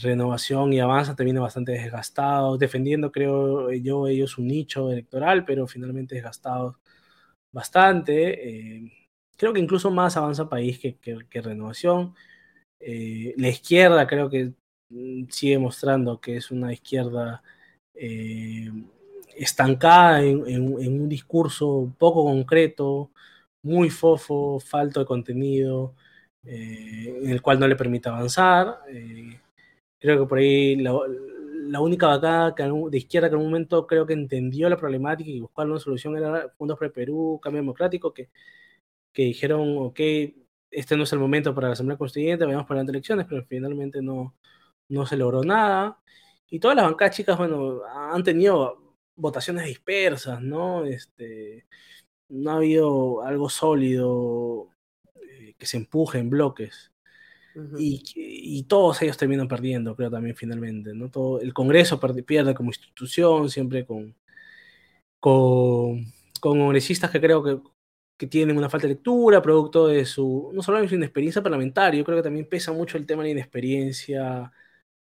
Renovación y Avanza también bastante desgastados, defendiendo, creo yo, ellos un nicho electoral, pero finalmente desgastados bastante. creo que incluso más Avanza País que, que Renovación. La izquierda creo que sigue mostrando que es una izquierda eh, estancada en, un discurso poco concreto, muy fofo, falto de contenido, eh, en el cual no le permite avanzar. creo que por ahí la, única vacada de izquierda que en un momento creo que entendió la problemática y buscó una solución era Fundos Pre Perú, Cambio Democrático, que, que dijeron, ok, este no es el momento para la Asamblea Constituyente, vayamos para las elecciones, pero finalmente no, no se logró nada. Y todas las bancadas chicas, bueno, han tenido votaciones dispersas, ¿no? Este, no ha habido algo sólido eh, que se empuje en bloques. y, y, todos ellos terminan perdiendo, creo también finalmente, ¿no? Todo, el Congreso pierde como institución, siempre con, con, con congresistas que creo que que tienen una falta de lectura, producto de su, no solo de su inexperiencia parlamentaria, yo creo que también pesa mucho el tema de la inexperiencia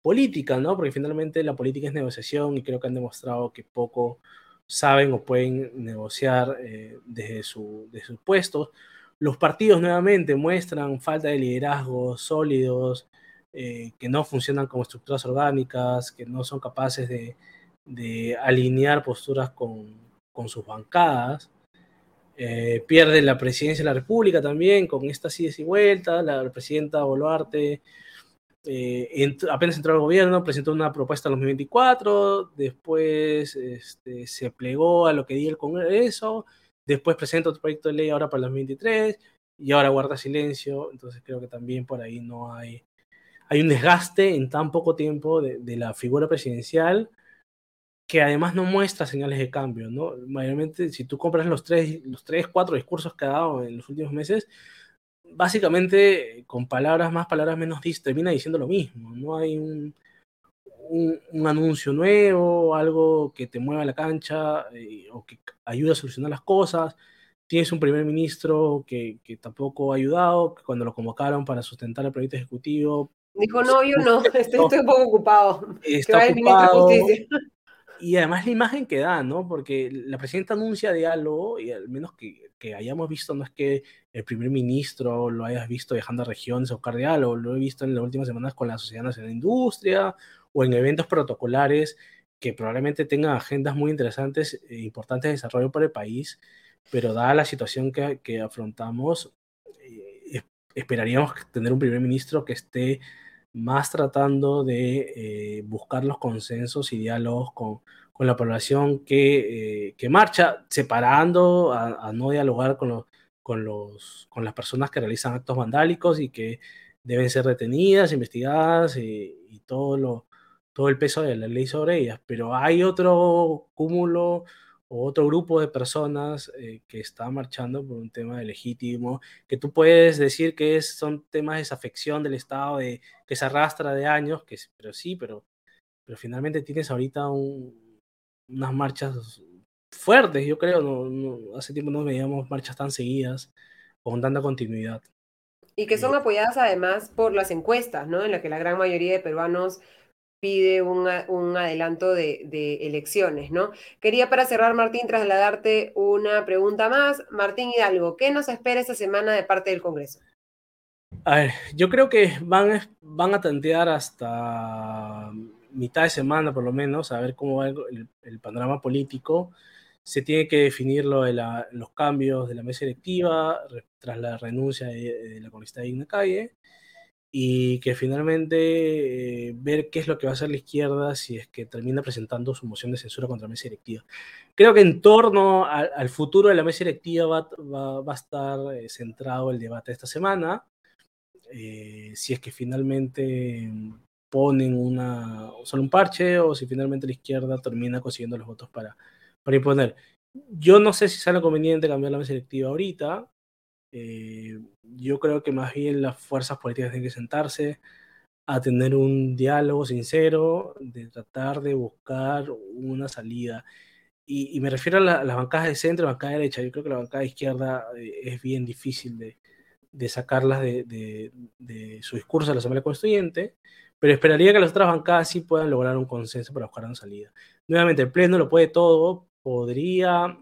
política, ¿no? Porque finalmente la política es negociación y creo que han demostrado que poco saben o pueden negociar eh, desde, su, sus puestos. Los partidos nuevamente muestran falta de liderazgos sólidos, eh, que no funcionan como estructuras orgánicas, que no son capaces de, de alinear posturas con, con sus bancadas. Eh, pierde la presidencia de la República también con estas idas y vueltas. La presidenta Boluarte eh, apenas entró al gobierno, presentó una propuesta en 2024, después este, se plegó a lo que diga el Congreso, después presenta otro proyecto de ley ahora para el 2023 y ahora guarda silencio. Entonces creo que también por ahí no hay, hay un desgaste en tan poco tiempo de la figura presidencial que además no muestra señales de cambio, ¿no? Mayormente, si tú compras los tres, los tres, cuatro discursos que ha dado en los últimos meses, básicamente con palabras más, palabras menos, termina diciendo lo mismo. No hay un, un, anuncio nuevo, algo que te mueva la cancha eh, o que ayude a solucionar las cosas. Tienes un primer ministro que, que tampoco ha ayudado, que cuando lo convocaron para sustentar el proyecto ejecutivo. Dijo, no, yo no, estoy, un poco ocupado. Está ocupado, y además la imagen que da, ¿no? Porque la presidenta anuncia diálogo y al menos que, que, hayamos visto, no es que el primer ministro lo hayas visto dejando a regiones a buscar diálogo, lo he visto en las últimas semanas con la Sociedad Nacional de Industria o en eventos protocolares que probablemente tengan agendas muy interesantes e importantes de desarrollo para el país, pero dada la situación que, que afrontamos, eh, esperaríamos tener un primer ministro que esté más tratando de eh, buscar los consensos y diálogos con, con la población que, eh, que marcha, separando a, no dialogar con, los, con, los, con las personas que realizan actos vandálicos y que deben ser detenidas, investigadas y, y todo, lo, todo el peso de la ley sobre ellas. Pero hay otro cúmulo o otro grupo de personas eh, que está marchando por un tema de legítimo, que tú puedes decir que es, son temas de desafección del Estado, de, que se arrastra de años, que, pero sí, pero, pero finalmente tienes ahorita unas marchas fuertes, yo creo, no, hace tiempo no veíamos marchas tan seguidas, con tanta continuidad. Y que son eh, apoyadas además por las encuestas, ¿no? En la que la gran mayoría de peruanos pide un, adelanto de, elecciones, ¿no? Quería para cerrar, Martín, trasladarte una pregunta más. Martín Hidalgo, ¿qué nos espera esta semana de parte del Congreso? A ver, yo creo que van, van a tantear hasta mitad de semana, por lo menos, a ver cómo va el, panorama político. Se tiene que definir lo de los cambios de la mesa electiva tras la renuncia de, la congresista Igna Calle y que finalmente eh, ver qué es lo que va a hacer la izquierda si es que termina presentando su moción de censura contra la mesa directiva. Creo que en torno al futuro de la mesa directiva va, va, a estar eh, centrado el debate de esta semana. Eh, si es que finalmente ponen una, solo un parche o si finalmente la izquierda termina consiguiendo los votos para, para imponer. Yo no sé si sale conveniente cambiar la mesa directiva ahorita, eh, yo creo que más bien las fuerzas políticas tienen que sentarse a tener un diálogo sincero, de tratar de buscar una salida. Y, me refiero a, las bancadas de centro y bancada de derecha. Yo creo que la bancada de izquierda eh, es bien difícil de, de sacarlas de, de, de, su discurso a la Asamblea Constituyente, pero esperaría que las otras bancadas sí puedan lograr un consenso para buscar una salida. Nuevamente, el Pleno lo puede todo, podría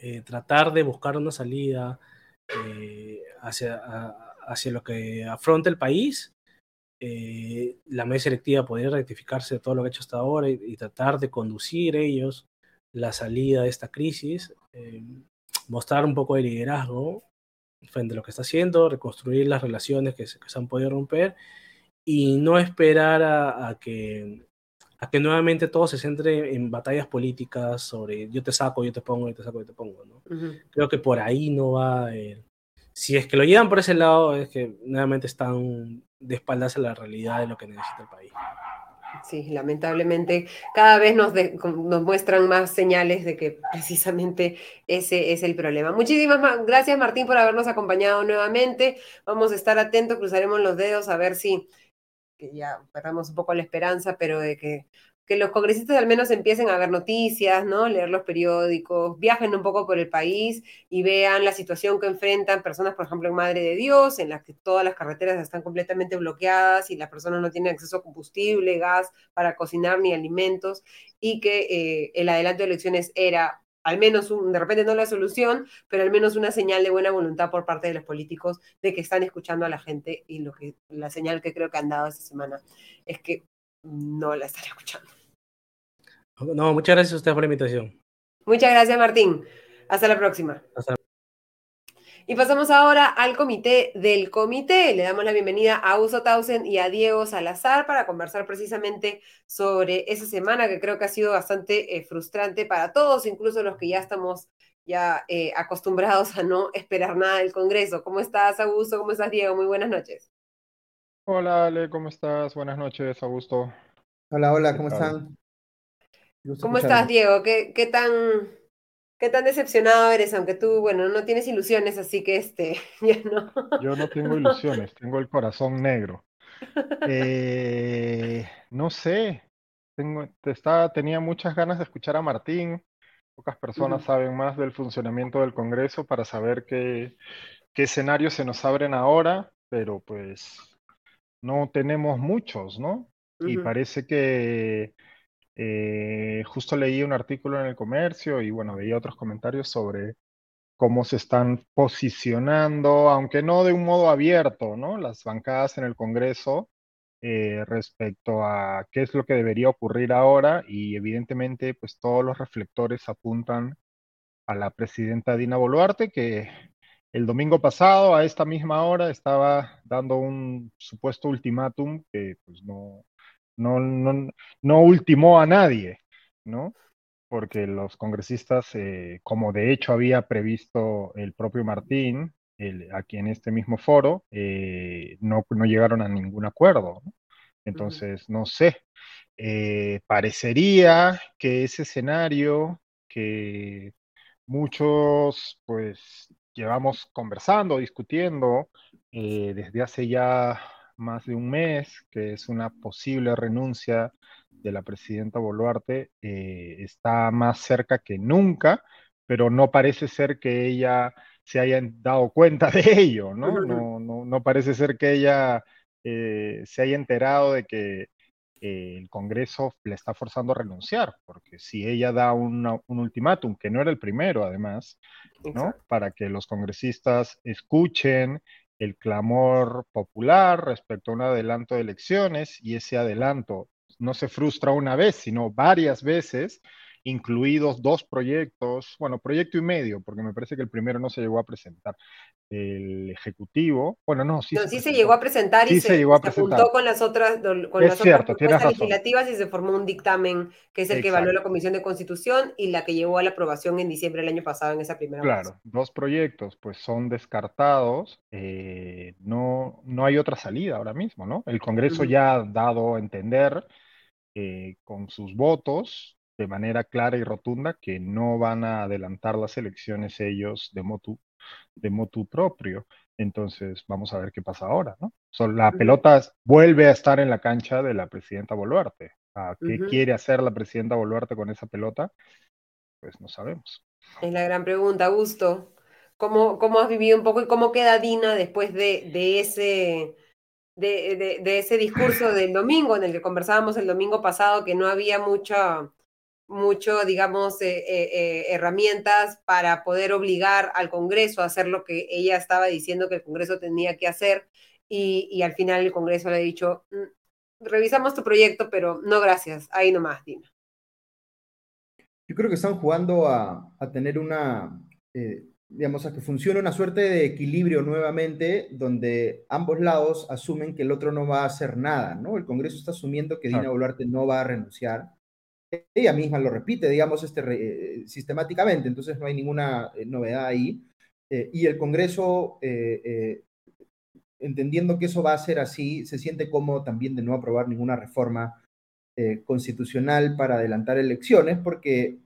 eh, tratar de buscar una salida eh, hacia, hacia lo que afronta el país, eh, la mesa selectiva podría rectificarse de todo lo que ha hecho hasta ahora y, tratar de conducir ellos la salida de esta crisis, eh, mostrar un poco de liderazgo frente a lo que está haciendo, reconstruir las relaciones que se, han podido romper y no esperar a, que a que nuevamente todo se centre en batallas políticas sobre yo te saco, yo te pongo, yo te saco, yo te pongo. ¿no? Creo que por ahí no va. si es que lo llevan por ese lado, es que nuevamente están de espaldas a la realidad de lo que necesita el país. Sí, lamentablemente cada vez nos, nos muestran más señales de que precisamente ese es el problema. Muchísimas gracias Martín por habernos acompañado nuevamente. Vamos a estar atentos, cruzaremos los dedos a ver si que ya perdamos un poco la esperanza, pero de que, que los congresistas al menos empiecen a ver noticias, ¿no? Leer los periódicos, viajen un poco por el país y vean la situación que enfrentan personas, por ejemplo, en Madre de Dios, en las que todas las carreteras están completamente bloqueadas y las personas no tienen acceso a combustible, gas para cocinar ni alimentos, y que eh, el adelanto de elecciones era al menos un, de repente no la solución, pero al menos una señal de buena voluntad por parte de los políticos de que están escuchando a la gente y lo que la señal que creo que han dado esta semana es que no la están escuchando. No, muchas gracias a usted por la invitación. Muchas gracias, Martín. Hasta la próxima. Hasta y pasamos ahora al comité del comité. Le damos la bienvenida a Uso Tausen y a Diego Salazar para conversar precisamente sobre esa semana que creo que ha sido bastante eh, frustrante para todos, incluso los que ya estamos ya eh, acostumbrados a no esperar nada del Congreso. ¿Cómo estás, Augusto? ¿Cómo estás, Diego? Muy buenas noches. Hola, Ale, ¿cómo estás? Buenas noches, Augusto. Hola, hola, ¿cómo están? ¿Cómo estás, Diego? ¿Qué, qué tan ¿Qué tan decepcionado eres? Aunque tú, bueno, no tienes ilusiones, así que este, ya no. Yo no tengo ilusiones, tengo el corazón negro. Eh, no sé, tengo, estaba, tenía muchas ganas de escuchar a Martín. Pocas personas saben más del funcionamiento del Congreso para saber qué, qué escenarios se nos abren ahora, pero pues no tenemos muchos, ¿no? Y parece que eh, justo leí un artículo en el comercio y bueno, veía otros comentarios sobre cómo se están posicionando, aunque no de un modo abierto, ¿no? Las bancadas en el Congreso eh, respecto a qué es lo que debería ocurrir ahora y evidentemente pues todos los reflectores apuntan a la presidenta Dina Boluarte que el domingo pasado a esta misma hora estaba dando un supuesto ultimátum que pues no, no, no, no ultimó a nadie, ¿no? Porque los congresistas, eh, como de hecho había previsto el propio Martín, aquí en este mismo foro, eh, no, no, llegaron a ningún acuerdo. Entonces, no sé, eh, parecería que ese escenario que muchos pues llevamos conversando, discutiendo desde hace ya más de un mes, que es una posible renuncia de la presidenta Boluarte, eh, está más cerca que nunca, pero no parece ser que ella se haya dado cuenta de ello, ¿no? No, no, no parece ser que ella eh, se haya enterado de que el Congreso le está forzando a renunciar, porque si ella da un ultimátum, que no era el primero además, ¿no? Para que los congresistas escuchen el clamor popular respecto a un adelanto de elecciones y ese adelanto no se frustra una vez, sino varias veces, incluidos dos proyectos, bueno, proyecto y medio, porque me parece que el primero no se llegó a presentar. El Ejecutivo, bueno, no, sí. se, sí llegó a presentar y se, llegó a juntó con las otras, con las cierto, otras legislativas y se formó un dictamen que es el que evaluó la Comisión de Constitución y la que llevó a la aprobación en diciembre del año pasado en esa primera Claro, dos proyectos pues son descartados, eh, no, no hay otra salida ahora mismo, ¿no? El Congreso ya ha dado a entender eh, con sus votos de manera clara y rotunda que no van a adelantar las elecciones ellos de motu, de motu propio. Entonces, vamos a ver qué pasa ahora, ¿no? la pelota vuelve a estar en la cancha de la presidenta Boluarte. ¿Qué quiere hacer la presidenta Boluarte con esa pelota? Pues no sabemos. Es la gran pregunta, Augusto. ¿Cómo, cómo has vivido un poco y cómo queda Dina después de, de ese, de, de, ese discurso del domingo, en el que conversábamos el domingo pasado, que no había mucha, mucho, digamos, eh, eh, eh, herramientas para poder obligar al Congreso a hacer lo que ella estaba diciendo que el Congreso tenía que hacer y, al final el Congreso le ha dicho, mm, revisamos tu proyecto, pero no gracias, ahí nomás, Dina. Yo creo que están jugando a, tener una, digamos, a que funcione una suerte de equilibrio nuevamente, donde ambos lados asumen que el otro no va a hacer nada, ¿no? El Congreso está asumiendo que Dina Boluarte no va a renunciar ella misma lo repite, digamos, este, eh, sistemáticamente, entonces no hay ninguna eh, novedad ahí. Eh, y el Congreso, entendiendo que eso va a ser así, se siente cómodo también de no aprobar ninguna reforma constitucional para adelantar elecciones, porque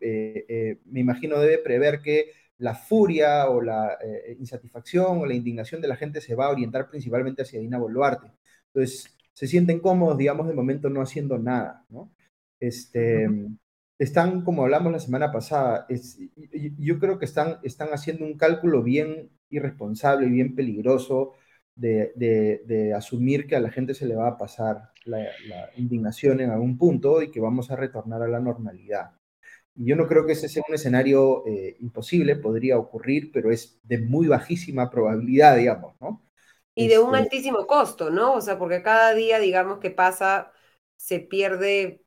me imagino debe prever que la furia o la insatisfacción o la indignación de la gente se va a orientar principalmente hacia Dina Boluarte. Entonces, se sienten cómodos, digamos, de momento no haciendo nada, ¿no? Este, están, como hablamos la semana pasada, yo creo que están, están haciendo un cálculo bien irresponsable y bien peligroso de, asumir que a la gente se le va a pasar la, indignación en algún punto y que vamos a retornar a la normalidad. Yo no creo que ese sea un escenario eh, imposible, podría ocurrir, pero es de muy bajísima probabilidad, digamos, ¿no? Y de un este altísimo costo, ¿no? O sea, porque cada día, digamos, que pasa, se pierde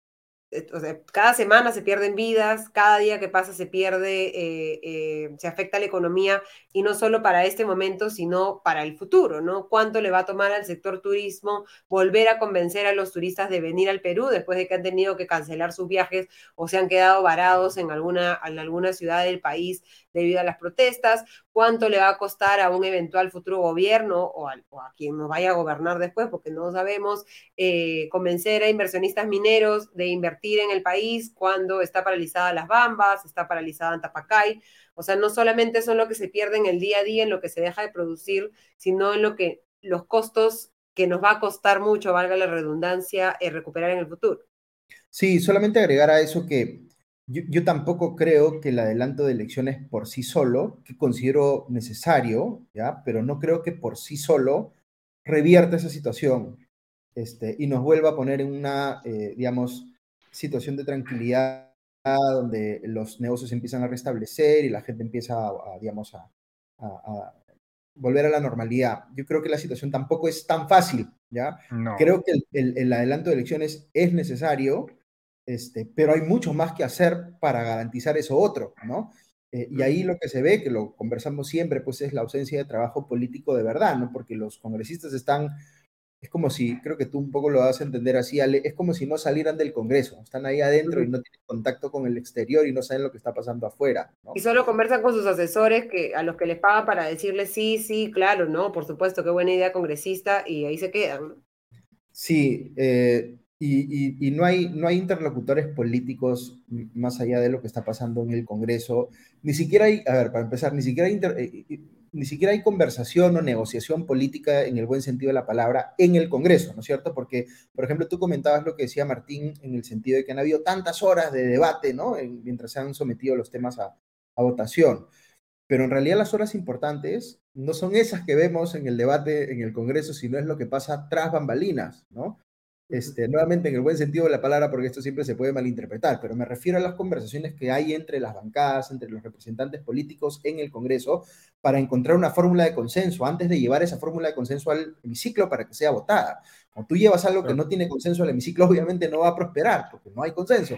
o sea, cada semana se pierden vidas, cada día que pasa se pierde, eh, eh, se afecta la economía y no solo para este momento, sino para el futuro, ¿no? ¿Cuánto le va a tomar al sector turismo volver a convencer a los turistas de venir al Perú después de que han tenido que cancelar sus viajes o se han quedado varados en alguna, en alguna ciudad del país debido a las protestas? ¿Cuánto le va a costar a un eventual futuro gobierno o a, quien nos vaya a gobernar después, porque no sabemos, convencer a inversionistas mineros de invertir en el país cuando está paralizada Las Bambas, está paralizada Antapacay? O sea, no solamente son lo que se pierde en el día a día, en lo que se deja de producir, sino en lo que los costos que nos va a costar mucho, valga la redundancia, eh, recuperar en el futuro. Sí, solamente agregar a eso que yo, tampoco creo que el adelanto de elecciones por sí solo, que considero necesario, ¿ya? pero no creo que por sí solo revierta esa situación este, y nos vuelva a poner en una, eh, digamos, situación de tranquilidad donde los negocios empiezan a restablecer y la gente empieza a, digamos, a, volver a la normalidad. Yo creo que la situación tampoco es tan fácil, ¿ya? Creo que el, adelanto de elecciones es necesario, este, pero hay mucho más que hacer para garantizar eso otro, ¿no? Eh, y ahí lo que se ve, que lo conversamos siempre, pues es la ausencia de trabajo político de verdad, ¿no? Porque los congresistas están es como si, creo que tú un poco lo vas a entender así, Ale, es como si no salieran del Congreso, están ahí adentro y no tienen contacto con el exterior y no saben lo que está pasando afuera. Y solo conversan con sus asesores que, a los que les pagan para decirles sí, sí, claro, no, por supuesto, qué buena idea congresista y ahí se quedan. Sí, eh, y, no, hay, no hay interlocutores políticos más allá de lo que está pasando en el Congreso. Ni siquiera hay, a ver, para empezar, ni siquiera hay, eh, ni siquiera hay conversación o negociación política en el buen sentido de la palabra en el Congreso, ¿no es cierto? Porque, por ejemplo, tú comentabas lo que decía Martín en el sentido de que han habido tantas horas de debate, ¿no? mientras se han sometido los temas a, a votación. Pero en realidad las horas importantes no son esas que vemos en el debate en el Congreso, sino es lo que pasa tras bambalinas, ¿no? Este, nuevamente en el buen sentido de la palabra, porque esto siempre se puede malinterpretar, pero me refiero a las conversaciones que hay entre las bancadas, entre los representantes políticos en el Congreso, para encontrar una fórmula de consenso, antes de llevar esa fórmula de consenso al hemiciclo para que sea votada. Cuando tú llevas algo que no tiene consenso al hemiciclo, obviamente no va a prosperar, porque no hay consenso.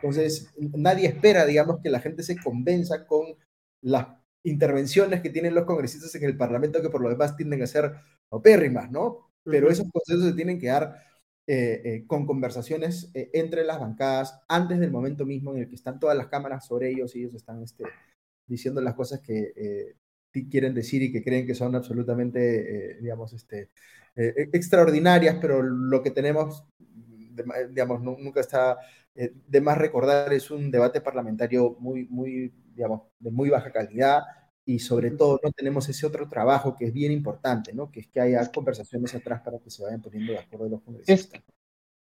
Entonces, nadie espera, digamos, que la gente se convenza con las intervenciones que tienen los congresistas en el Parlamento, que por lo demás tienden a ser opérrimas, ¿no? Pero esos consensos se tienen que dar eh, eh, con conversaciones eh, entre las bancadas antes del momento mismo en el que están todas las cámaras sobre ellos y ellos están este, diciendo las cosas que quieren decir y que creen que son absolutamente, digamos, este, extraordinarias, pero lo que tenemos, digamos, nunca está de más recordar, es un debate parlamentario muy, muy, digamos, de muy baja calidad, y sobre todo no tenemos ese otro trabajo que es bien importante, ¿no? Que es que haya conversaciones atrás para que se vayan poniendo de acuerdo los congresistas.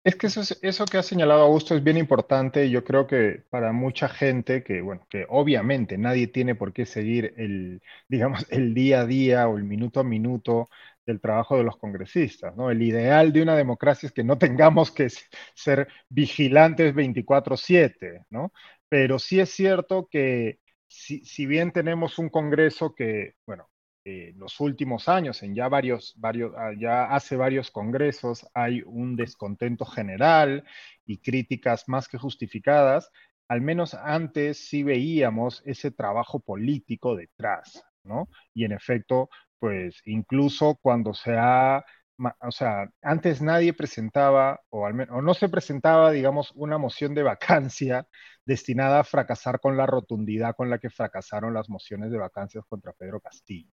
Es, que eso, eso que ha señalado Augusto es bien importante y yo creo que para mucha gente que, bueno, que obviamente nadie tiene por qué seguir el, digamos, el día a día o el minuto a minuto del trabajo de los congresistas, ¿no? El ideal de una democracia es que no tengamos que ser vigilantes 24/7, ¿no? Pero sí es cierto que si, bien tenemos un Congreso que, bueno, en los últimos años, en ya varios, varios, ah, ya hace varios congresos, hay un descontento general y críticas más que justificadas, al menos antes sí veíamos ese trabajo político detrás, ¿no? Y en efecto, pues incluso cuando se ha o sea, antes nadie presentaba, o, al menos, o no se presentaba, digamos, una moción de vacancia destinada a fracasar con la rotundidad con la que fracasaron las mociones de vacancias contra Pedro Castillo.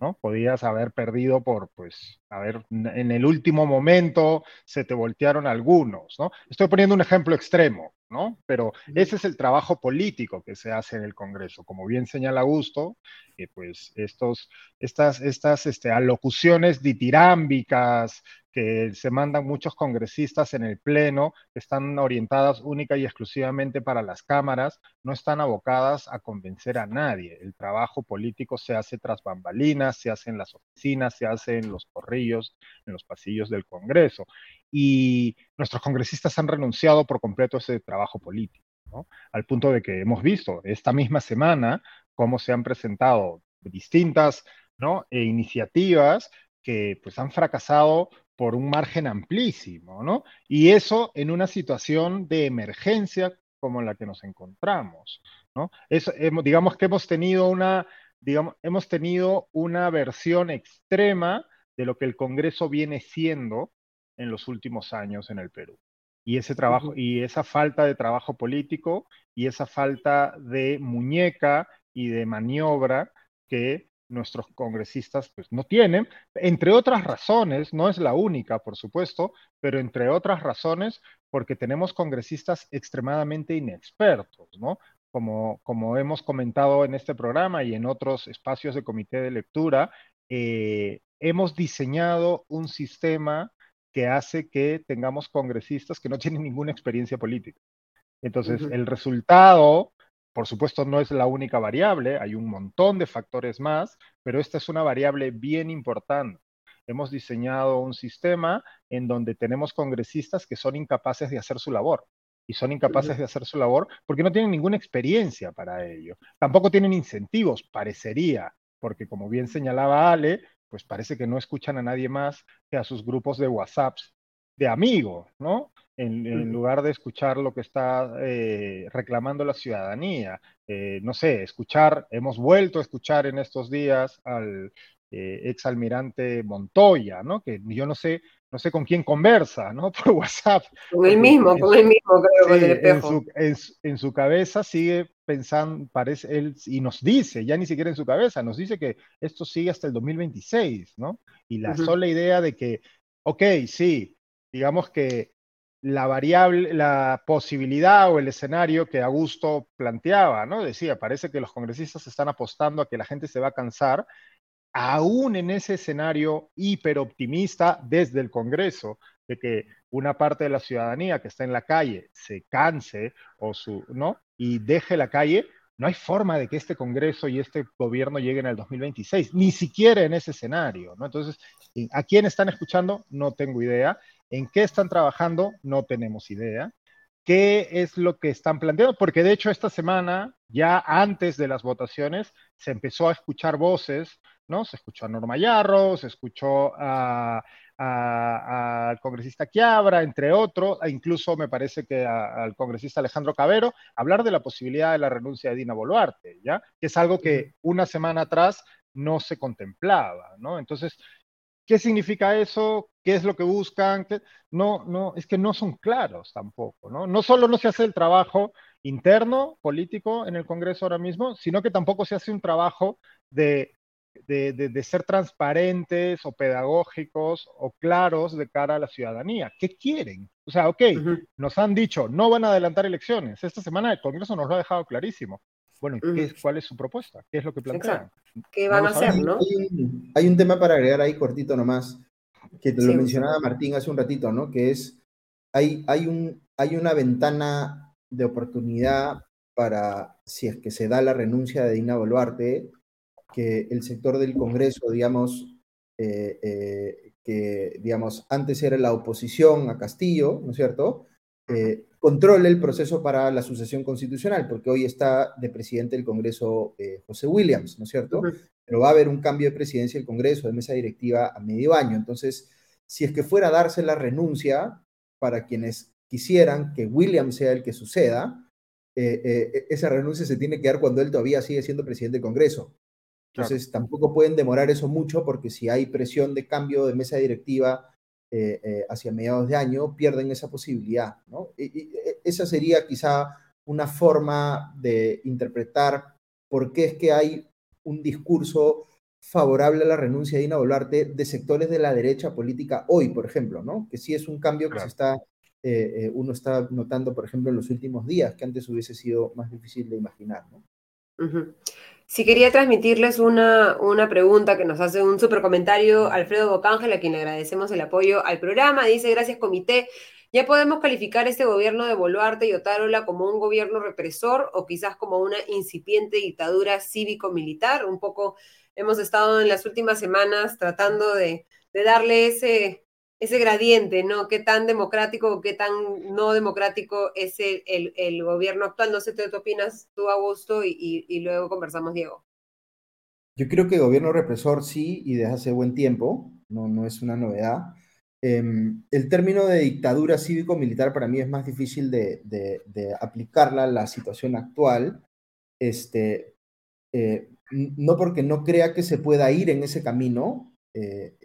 ¿no? Podías haber perdido por, pues, a ver, en el último momento se te voltearon algunos, ¿no? Estoy poniendo un ejemplo extremo, ¿no? Pero ese es el trabajo político que se hace en el Congreso. Como bien señala Augusto, pues estos, estas, estas este, alocuciones ditirámbicas, que se mandan muchos congresistas en el Pleno, están orientadas única y exclusivamente para las cámaras, no están abocadas a convencer a nadie. El trabajo político se hace tras bambalinas, se hace en las oficinas, se hace en los corrillos, en los pasillos del Congreso. Y nuestros congresistas han renunciado por completo a ese trabajo político, al punto de que hemos visto esta misma semana cómo se han presentado distintas ¿no? E iniciativas que pues han fracasado por un margen amplísimo, ¿no? Y eso en una situación de emergencia como la que nos encontramos, ¿no? digamos que hemos tenido una, digamos, hemos tenido una versión extrema de lo que el Congreso viene siendo en los últimos años en el Perú. Y ese trabajo, y esa falta de trabajo político y esa falta de muñeca y de maniobra que nuestros congresistas pues no tienen, entre otras razones, no es la única, por supuesto, pero entre otras razones porque tenemos congresistas extremadamente inexpertos, ¿no? Como, como hemos comentado en este programa y en otros espacios de comité de lectura, eh, hemos diseñado un sistema que hace que tengamos congresistas que no tienen ninguna experiencia política. Entonces, el resultado por supuesto, no es la única variable, hay un montón de factores más, pero esta es una variable bien importante. Hemos diseñado un sistema en donde tenemos congresistas que son incapaces de hacer su labor. Y son incapaces de hacer su labor porque no tienen ninguna experiencia para ello. Tampoco tienen incentivos, parecería, porque como bien señalaba Ale, pues parece que no escuchan a nadie más que a sus grupos de WhatsApp de amigos, ¿no? En, lugar de escuchar lo que está eh, reclamando la ciudadanía. Eh, no sé, escuchar, hemos vuelto a escuchar en estos días al eh, exalmirante Montoya, ¿no? Que yo no sé, no sé con quién conversa, ¿no? Por WhatsApp. Con el mismo, con el mismo, creo, con el espejo. En su, en, su, cabeza sigue pensando, parece él, y nos dice, ya ni siquiera en su cabeza, nos dice que esto sigue hasta el 2026, ¿no? Y la sola idea de que, ok, sí, digamos que la variable, la posibilidad o el escenario que Augusto planteaba, ¿no? Decía, parece que los congresistas están apostando a que la gente se va a cansar, aún en ese escenario hiperoptimista desde el Congreso, de que una parte de la ciudadanía que está en la calle se canse o su, ¿no? y deje la calle, no hay forma de que este Congreso y este gobierno lleguen al 2026, ni siquiera en ese escenario, ¿no? Entonces, ¿a quién están escuchando? No tengo idea. ¿En qué están trabajando? No tenemos idea. ¿Qué es lo que están planteando? Porque de hecho esta semana, ya antes de las votaciones, se empezó a escuchar voces, ¿no? Se escuchó a Norma Yarro, se escuchó a, al congresista Quiabra, entre otros, e incluso me parece que al congresista Alejandro Cabero, hablar de la posibilidad de la renuncia de Dina Boluarte, ¿ya? Que es algo que una semana atrás no se contemplaba, ¿no? Entonces, ¿qué significa eso? ¿Qué es lo que buscan? No, no, es que no son claros tampoco, ¿no? No solo no se hace el trabajo interno, político en el Congreso ahora mismo, sino que tampoco se hace un trabajo de de, ser transparentes o pedagógicos o claros de cara a la ciudadanía. ¿Qué quieren? O sea, ok, nos han dicho, no van a adelantar elecciones. Esta semana el Congreso nos lo ha dejado clarísimo. Bueno, ¿qué, ¿cuál es su propuesta? ¿Qué es lo que plantean? ¿Qué van a hacer, no? Hay un, tema para agregar ahí cortito nomás, que te lo mencionaba Martín hace un ratito, ¿no? Que es, hay, hay, un, hay una ventana de oportunidad para, si es que se da la renuncia de Dina Boluarte, que el sector del Congreso, digamos, eh, eh, que, digamos, antes era la oposición a Castillo, ¿no es cierto?, eh, controle el proceso para la sucesión constitucional, porque hoy está de presidente del Congreso José Williams, ¿no es cierto? Pero va a haber un cambio de presidencia del Congreso, de mesa directiva a medio año. Entonces, si es que fuera a darse la renuncia para quienes quisieran que Williams sea el que suceda, esa renuncia se tiene que dar cuando él todavía sigue siendo presidente del Congreso. Entonces, tampoco pueden demorar eso mucho porque si hay presión de cambio de mesa directiva eh, eh, hacia mediados de año, pierden esa posibilidad. ¿no? Y, e, esa sería quizá una forma de interpretar por qué es que hay un discurso favorable a la renuncia de Dina Boluarte de sectores de la derecha política hoy, por ejemplo, ¿no? Que sí es un cambio que se está, eh, uno está notando, por ejemplo, en los últimos días, que antes hubiese sido más difícil de imaginar, ¿no? Si quería transmitirles una, una pregunta que nos hace un super comentario Alfredo Bocángel, a quien agradecemos el apoyo al programa. Dice, gracias comité. ¿Ya podemos calificar este gobierno de Boluarte y Otárola como un gobierno represor o quizás como una incipiente dictadura cívico-militar? Un poco hemos estado en las últimas semanas tratando de, de darle ese, ese gradiente, ¿no? ¿Qué tan democrático o qué tan no democrático es el, el, gobierno actual? No sé qué opinas tú, Augusto, y, luego conversamos, Diego. Yo creo que gobierno represor sí, y desde hace buen tiempo, no, no es una novedad. Em, el término de dictadura cívico-militar para mí es más difícil de, de, aplicarla a la situación actual, este, eh, no porque no crea que se pueda ir en ese camino, eh,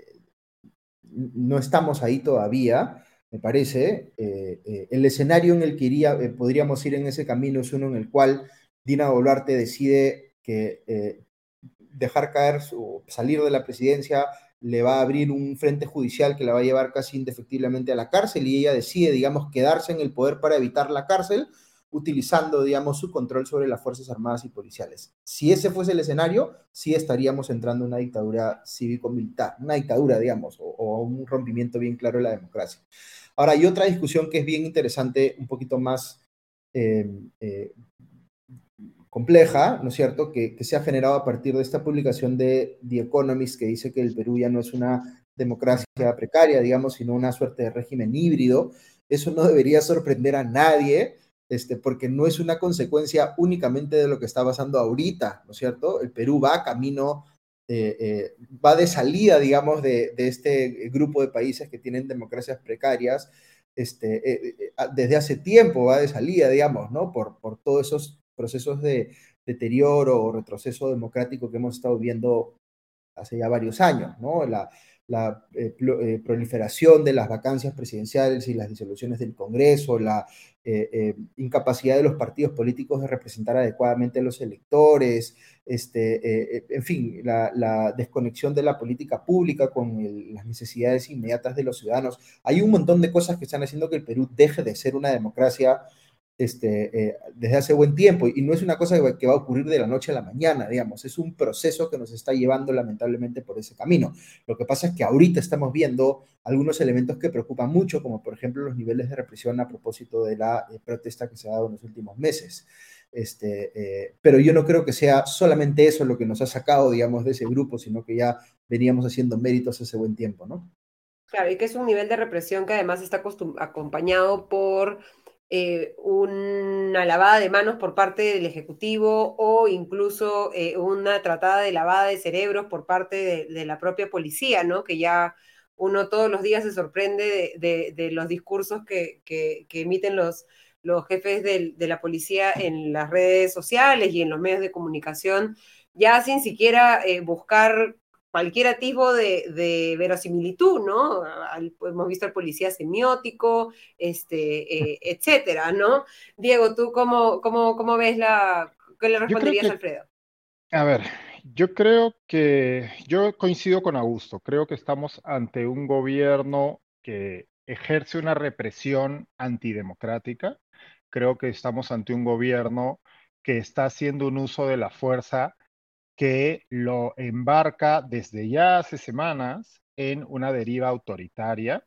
no estamos ahí todavía, me parece. Eh, eh, el escenario en el que iría, eh, podríamos ir en ese camino es uno en el cual Dina Boluarte decide que dejar caer su, salir de la presidencia le va a abrir un frente judicial que la va a llevar casi indefectiblemente a la cárcel y ella decide, digamos, quedarse en el poder para evitar la cárcel utilizando, digamos, su control sobre las Fuerzas Armadas y Policiales. Si ese fuese el escenario, sí estaríamos entrando en una dictadura cívico-militar, una dictadura, digamos, o, un rompimiento bien claro de la democracia. Ahora, hay otra discusión que es bien interesante, un poquito más em, eh, compleja, ¿no es cierto?, que, que, se ha generado a partir de esta publicación de The Economist que dice que el Perú ya no es una democracia precaria, digamos, sino una suerte de régimen híbrido. Eso no debería sorprender a nadie, este, porque no es una consecuencia únicamente de lo que está pasando ahorita, ¿no es cierto? El Perú va camino, eh, eh, va de salida, digamos, de, este grupo de países que tienen democracias precarias, este, eh, desde hace tiempo va de salida, digamos, ¿no? Por, por todos esos procesos de deterioro o retroceso democrático que hemos estado viendo hace ya varios años, ¿no? La, la eh, eh, proliferación de las vacancias presidenciales y las disoluciones del Congreso, la eh, incapacidad de los partidos políticos de representar adecuadamente a los electores, este, en fin, la, desconexión de la política pública con las necesidades inmediatas de los ciudadanos. Hay un montón de cosas que están haciendo que el Perú deje de ser una democracia este, eh, desde hace buen tiempo y no es una cosa que va a ocurrir de la noche a la mañana, digamos, es un proceso que nos está llevando lamentablemente por ese camino. Lo que pasa es que ahorita estamos viendo algunos elementos que preocupan mucho, como por ejemplo los niveles de represión a propósito de la eh, protesta que se ha dado en los últimos meses. Este, eh, pero yo no creo que sea solamente eso lo que nos ha sacado, digamos, de ese grupo, sino que ya veníamos haciendo méritos hace buen tiempo, ¿no? Claro, y que es un nivel de represión que además está acompañado por eh, una lavada de manos por parte del Ejecutivo o incluso eh, una tratada de lavada de cerebros por parte de, la propia policía, ¿no? Que ya uno todos los días se sorprende de, los discursos que, emiten los, jefes de, la policía en las redes sociales y en los medios de comunicación, ya sin siquiera eh, buscar cualquier atisbo de, verosimilitud, ¿no? hemos visto al policía semiótico, este, eh, etcétera, ¿no? Diego, ¿tú cómo, cómo, cómo ves la... ¿Qué le responderías a Alfredo? A ver, yo creo que yo coincido con Augusto, creo que estamos ante un gobierno que ejerce una represión antidemocrática, creo que estamos ante un gobierno que está haciendo un uso de la fuerza que lo embarca desde ya hace semanas en una deriva autoritaria.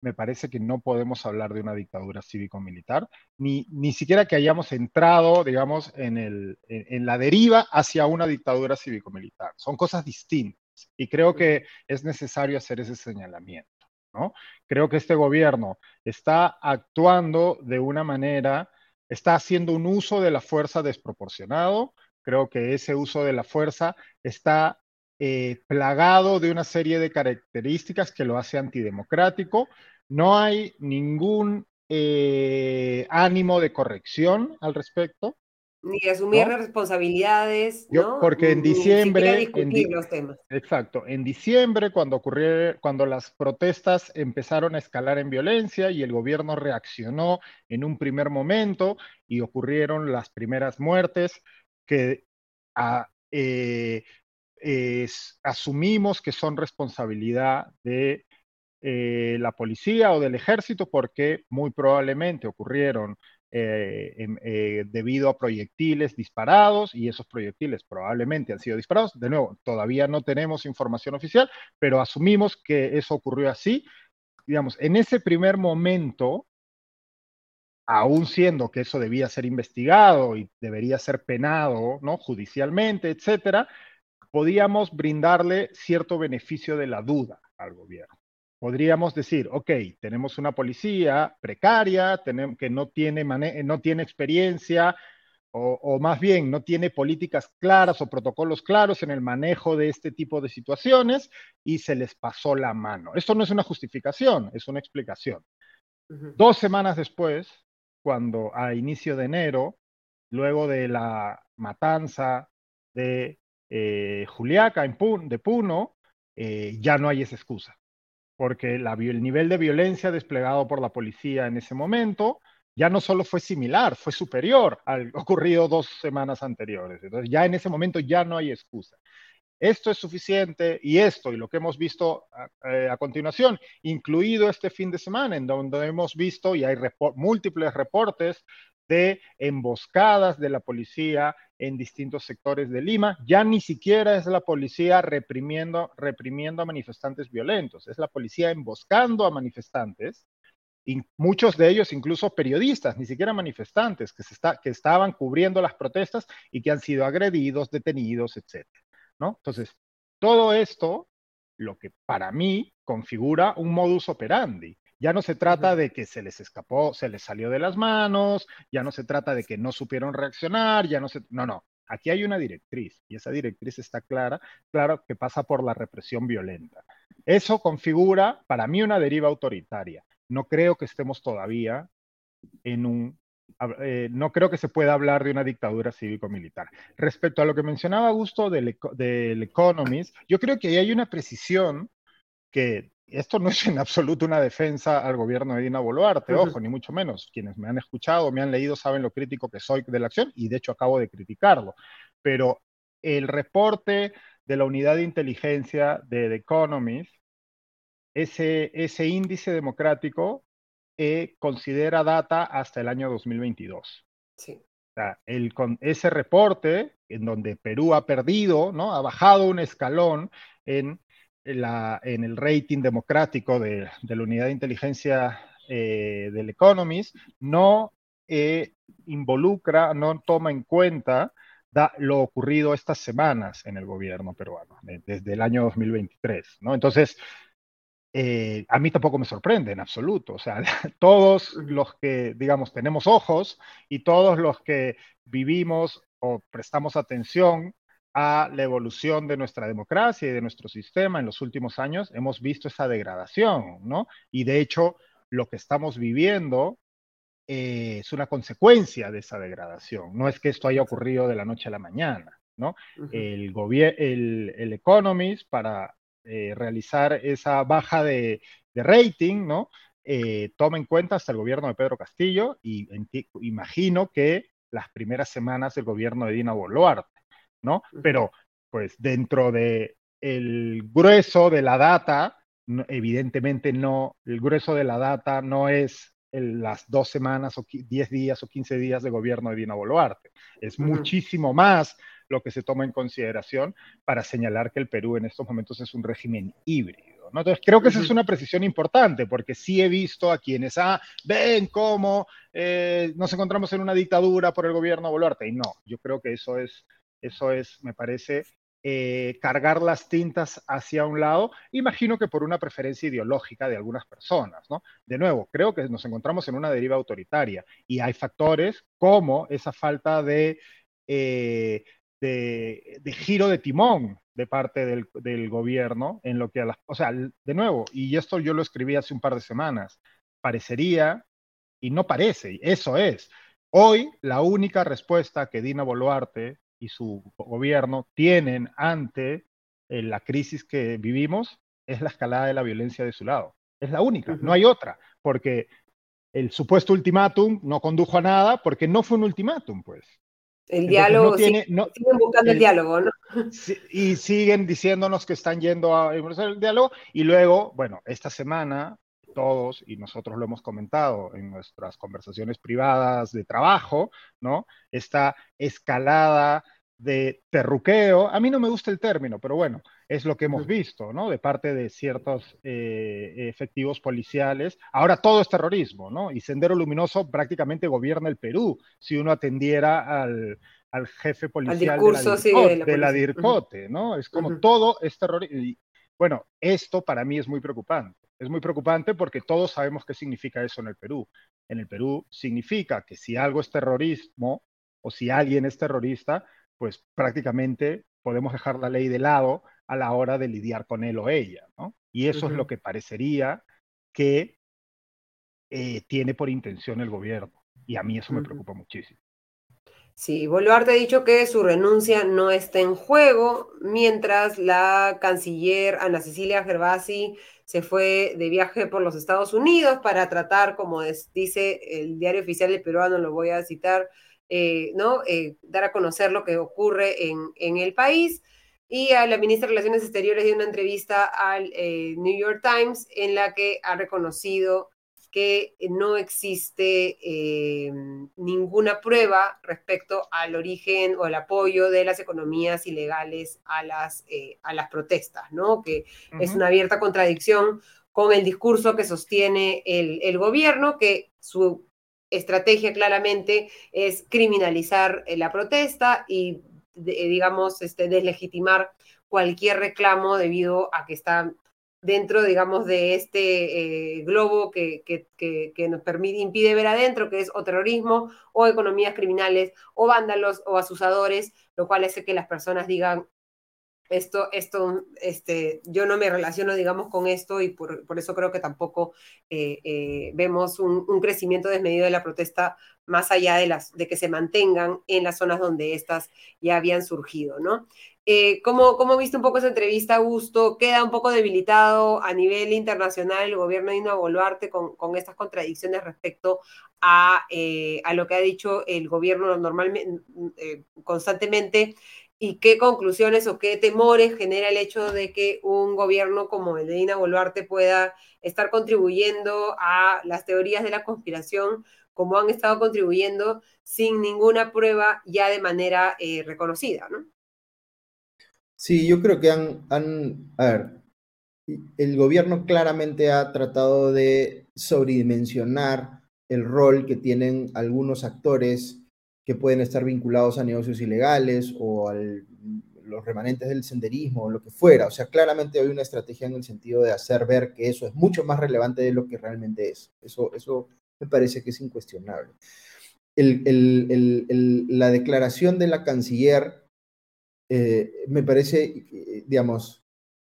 Me parece que no podemos hablar de una dictadura cívico-militar, ni, ni siquiera que hayamos entrado, digamos, en, el, en, la deriva hacia una dictadura cívico-militar. Son cosas distintas y creo que es necesario hacer ese señalamiento. ¿no? Creo que este gobierno está actuando de una manera, está haciendo un uso de la fuerza desproporcionado, Creo que ese uso de la fuerza está eh, plagado de una serie de características que lo hace antidemocrático. No hay ningún eh, ánimo de corrección al respecto. Ni asumir responsabilidades, ¿no? porque en diciembre. en los temas. Exacto. En diciembre, cuando ocurrió, cuando las protestas empezaron a escalar en violencia y el gobierno reaccionó en un primer momento y ocurrieron las primeras muertes, que eh, asumimos que son responsabilidad de eh, la policía o del ejército porque muy probablemente ocurrieron eh, debido a proyectiles disparados y esos proyectiles probablemente han sido disparados. De nuevo, todavía no tenemos información oficial, pero asumimos que eso ocurrió así. Digamos, en ese primer momento, aún siendo que eso debía ser investigado y debería ser penado, ¿no? Judicialmente, etcétera, podíamos brindarle cierto beneficio de la duda al gobierno. Podríamos decir, ok, tenemos una policía precaria, que no tiene, no tiene experiencia, o, o, más bien no tiene políticas claras o protocolos claros en el manejo de este tipo de situaciones y se les pasó la mano. Esto no es una justificación, es una explicación. Dos semanas después, cuando a inicio de enero, luego de la matanza de eh, Juliaca en de Puno, eh, ya no hay esa excusa, porque el nivel de violencia desplegado por la policía en ese momento ya no solo fue similar, fue superior al ocurrido dos semanas anteriores. Entonces ya en ese momento ya no hay excusa esto es suficiente y esto y lo que hemos visto a, continuación, incluido este fin de semana, en donde hemos visto y hay múltiples reportes de emboscadas de la policía en distintos sectores de Lima. Ya ni siquiera es la policía reprimiendo, reprimiendo a manifestantes violentos, es la policía emboscando a manifestantes, y muchos de ellos incluso periodistas, ni siquiera manifestantes, que, se que estaban cubriendo las protestas y que han sido agredidos, detenidos, etc. Entonces, todo esto, lo que para mí configura un modus operandi. Ya no se trata de que se les escapó, se les salió de las manos, ya no se trata de que no supieron reaccionar, ya no se... No, no, aquí hay una directriz y esa directriz está clara, claro que pasa por la represión violenta. Eso configura para mí una deriva autoritaria. No creo que estemos todavía en un eh, no creo que se pueda hablar de una dictadura cívico-militar. Respecto a lo que mencionaba Augusto del, del, Economist, yo creo que ahí hay una precisión que esto no es en absoluto una defensa al gobierno de Dina Boluarte, ojo, ni mucho menos. Quienes me han escuchado, me han leído, saben lo crítico que soy de la acción y de hecho acabo de criticarlo. Pero el reporte de la unidad de inteligencia de The Economist, ese, ese índice democrático eh, considera data hasta el año 2022. Sí. O sea, el, con ese reporte, en donde Perú ha perdido, ¿no? ha bajado un escalón en en el rating democrático de, la unidad de inteligencia eh, del Economist, no eh, involucra, no toma en cuenta lo ocurrido estas semanas en el gobierno peruano, desde el año 2023. ¿no? Entonces, eh, a mí tampoco me sorprende en absoluto. O sea, todos los que, digamos, tenemos ojos y todos los que vivimos o prestamos atención a la evolución de nuestra democracia y de nuestro sistema en los últimos años, hemos visto esa degradación, ¿no? Y de hecho, lo que estamos viviendo eh, es una consecuencia de esa degradación. No es que esto haya ocurrido de la noche a la mañana, ¿no? el, el, el, Economist, para eh, realizar esa baja de, rating, ¿no? Eh, toma en cuenta hasta el gobierno de Pedro Castillo y imagino que las primeras semanas del gobierno de Dina Boluarte. ¿no? Pero, pues, dentro de el grueso de la data, evidentemente no, el grueso de la data no es las dos semanas o diez días o quince días de gobierno de Dina Boluarte. Es muchísimo más lo que se toma en consideración para señalar que el Perú en estos momentos es un régimen híbrido. ¿no? Entonces, creo que esa es una precisión importante, porque sí he visto a quienes, ah, ven cómo eh, nos encontramos en una dictadura por el gobierno Boluarte. Y no, yo creo que eso es eso es, me parece, eh, cargar las tintas hacia un lado, imagino que por una preferencia ideológica de algunas personas, ¿no? De nuevo, creo que nos encontramos en una deriva autoritaria y hay factores como esa falta de, eh, de, giro de timón de parte del, del, gobierno en lo que a las, o sea, de nuevo, y esto yo lo escribí hace un par de semanas, parecería, y no parece, eso es, Hoy, la única respuesta que Dina Boluarte y su gobierno tienen ante eh, la crisis que vivimos es la escalada de la violencia de su lado. Es la única, no hay otra, porque el supuesto ultimátum no condujo a nada porque no fue un ultimátum, pues. El diálogo, siguen buscando el, diálogo, ¿no? y siguen diciéndonos que están yendo a el diálogo y luego, bueno, esta semana todos, y nosotros lo hemos comentado en nuestras conversaciones privadas de trabajo, ¿no? Esta escalada de terruqueo, a mí no me gusta el término, pero bueno, es lo que hemos visto, ¿no? De parte de ciertos eh, efectivos policiales. Ahora todo es terrorismo, ¿no? Y Sendero Luminoso prácticamente gobierna el Perú, si uno atendiera al, jefe policial de la, DIRCOTE, ¿no? Es como todo es terrorismo. Bueno, esto para mí es muy preocupante. Es muy preocupante porque todos sabemos qué significa eso en el Perú. En el Perú significa que si algo es terrorismo o si alguien es terrorista, pues prácticamente podemos dejar la ley de lado a la hora de lidiar con él o ella, ¿no? Y eso es lo que parecería que eh, tiene por intención el gobierno. Y a mí eso me preocupa muchísimo. Sí, Boluarte ha dicho que su renuncia no está en juego, mientras la canciller Ana Cecilia Gervasi se fue de viaje por los Estados Unidos para tratar, como dice el diario oficial del peruano, lo voy a citar, eh, ¿no? Eh, dar a conocer lo que ocurre en, en, el país. Y a la ministra de Relaciones Exteriores dio una entrevista al eh, New York Times en la que ha reconocido que no existe eh, ninguna prueba respecto al origen o el apoyo de las economías ilegales a las, eh, a las protestas, ¿no? Que es una abierta contradicción con el discurso que sostiene el, gobierno, que su estrategia claramente es criminalizar la protesta y, digamos, este, deslegitimar cualquier reclamo debido a que están dentro, digamos, de este eh, globo que, que, nos permite, impide ver adentro, que es o terrorismo, o economías criminales, o vándalos, o asusadores, lo cual hace que las personas digan, esto, esto, este, yo no me relaciono, digamos, con esto y por, eso creo que tampoco eh, eh, vemos un, crecimiento desmedido de la protesta más allá de, las, de que se mantengan en las zonas donde estas ya habían surgido, ¿no? Eh, ¿cómo, ¿Cómo viste un poco esa entrevista, Augusto? ¿Queda un poco debilitado a nivel internacional el gobierno de Dina Boluarte con, con estas contradicciones respecto a, eh, a, lo que ha dicho el gobierno normalmente, constantemente? ¿Y qué conclusiones o qué temores genera el hecho de que un gobierno como el de Dina Boluarte pueda estar contribuyendo a las teorías de la conspiración como han estado contribuyendo sin ninguna prueba ya de manera eh, reconocida, ¿no? Sí, yo creo que han, han, a ver, el gobierno claramente ha tratado de sobredimensionar el rol que tienen algunos actores que pueden estar vinculados a negocios ilegales o a los remanentes del senderismo o lo que fuera. O sea, claramente hay una estrategia en el sentido de hacer ver que eso es mucho más relevante de lo que realmente es. Eso, eso me parece que es incuestionable. la declaración de la canciller eh, me parece, digamos,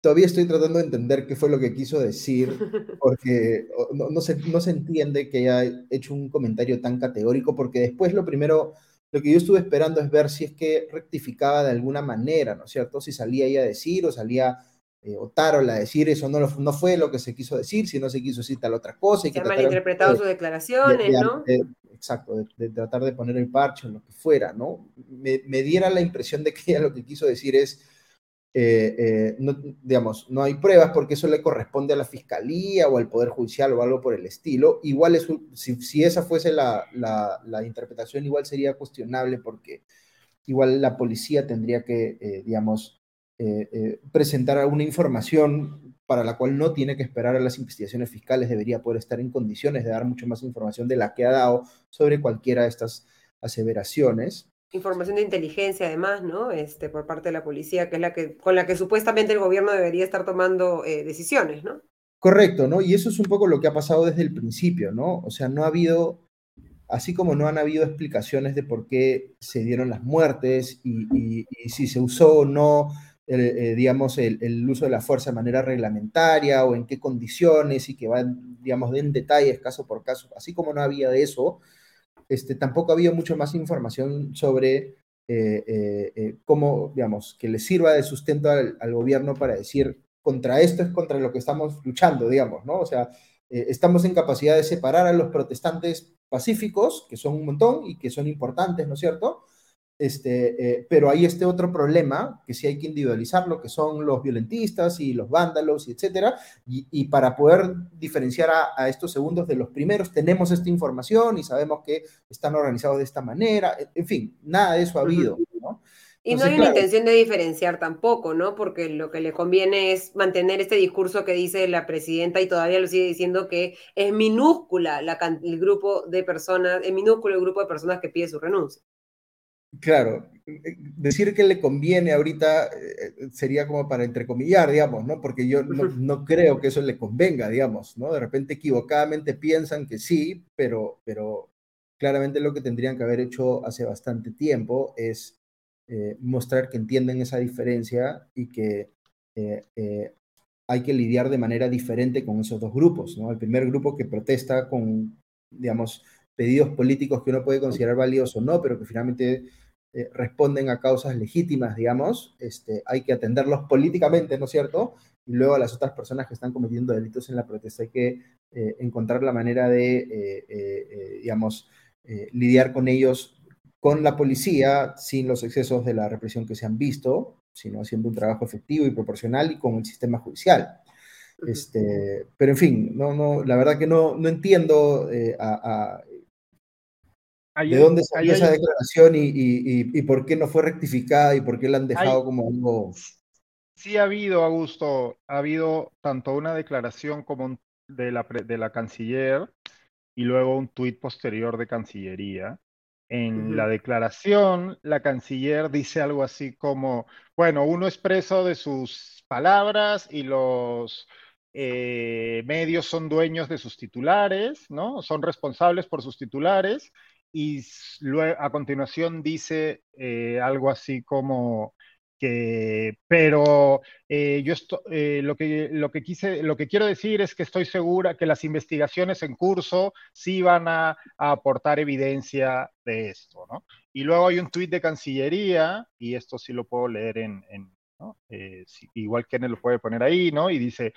todavía estoy tratando de entender qué fue lo que quiso decir, porque no, se, no se entiende que haya hecho un comentario tan categórico, porque después lo primero, lo que yo estuve esperando es ver si es que rectificaba de alguna manera, ¿no es cierto? Si salía ella a decir o salía eh, Otárola a decir eso no, no fue lo que se quiso decir, si no se quiso decir tal otra cosa. Y se han malinterpretado sus declaraciones, ¿no? exacto, de, tratar de poner el parche en lo que fuera, ¿no? Me, diera la impresión de que ella lo que quiso decir es, eh, eh, no, digamos, no hay pruebas porque eso le corresponde a la fiscalía o al Poder Judicial o algo por el estilo. Igual, es, si, si esa fuese la, la, interpretación, igual sería cuestionable porque igual la policía tendría que, digamos, eh, eh, presentar alguna información para la cual no tiene que esperar a las investigaciones fiscales, debería poder estar en condiciones de dar mucho más información de la que ha dado sobre cualquiera de estas aseveraciones. Información de inteligencia, además, ¿no? Este, por parte de la policía, que es la que, con la que supuestamente el gobierno debería estar tomando eh, decisiones, ¿no? Correcto, ¿no? Y eso es un poco lo que ha pasado desde el principio, ¿no? O sea, no ha habido así como no han habido explicaciones de por qué se dieron las muertes y, y si se usó o no eh, digamos, el, uso de la fuerza de manera reglamentaria o en qué condiciones y que van, digamos, en detalles caso por caso, así como no había de eso, este, tampoco había mucho más información sobre eh, eh, cómo, digamos, que le sirva de sustento al, gobierno para decir, contra esto es contra lo que estamos luchando, digamos, ¿no? O sea, estamos en capacidad de separar a los protestantes pacíficos, que son un montón y que son importantes, ¿no es cierto? Este, eh, pero hay este otro problema que sí hay que individualizarlo, que son los violentistas y los vándalos, y etcétera. Y, para poder diferenciar a, estos segundos de los primeros, tenemos esta información y sabemos que están organizados de esta manera. En fin, nada de eso ha habido. ¿no? Y no hay una intención de diferenciar tampoco, ¿no? Porque lo que le conviene es mantener este discurso que dice la presidenta y todavía lo sigue diciendo que es minúscula la, el grupo de personas, es minúsculo el grupo de personas que pide su renuncia. Claro, eh, decir que le conviene ahorita eh, sería como para entrecomillar, digamos, ¿no? Porque yo no, creo que eso le convenga, digamos, ¿no? De repente equivocadamente piensan que sí, pero, pero claramente lo que tendrían que haber hecho hace bastante tiempo es eh, mostrar que entienden esa diferencia y que hay que lidiar de manera diferente con esos dos grupos, ¿no? El primer grupo que protesta con, digamos, pedidos políticos que uno puede considerar valiosos o no, pero que finalmente eh, responden a causas legítimas, digamos, este, hay que atenderlos políticamente, ¿no es cierto? Y luego a las otras personas que están cometiendo delitos en la protesta hay que eh, encontrar la manera de, eh, digamos, lidiar con ellos con la policía sin los excesos de la represión que se han visto, sino haciendo un trabajo efectivo y proporcional y con el sistema judicial. Este, pero en fin, no, no, la verdad que no, no entiendo a, ¿De dónde salió esa declaración y, por qué no fue rectificada y por qué la han dejado como algo? Sí ha habido, Augusto, ha habido tanto una declaración como de, la, de la canciller y luego un tuit posterior de Cancillería. En la declaración, la canciller dice algo así como, bueno, uno es preso de sus palabras y los eh, medios son dueños de sus titulares, ¿no? Son responsables por sus titulares y luego, a continuación dice eh, algo así como que, pero eh, yo eh, lo, que, lo, que quise, lo que quiero decir es que estoy segura que las investigaciones en curso sí van a, aportar evidencia de esto, ¿no? Y luego hay un tuit de Cancillería, y esto sí lo puedo leer en, eh, igual que él lo puede poner ahí, ¿no? Y dice,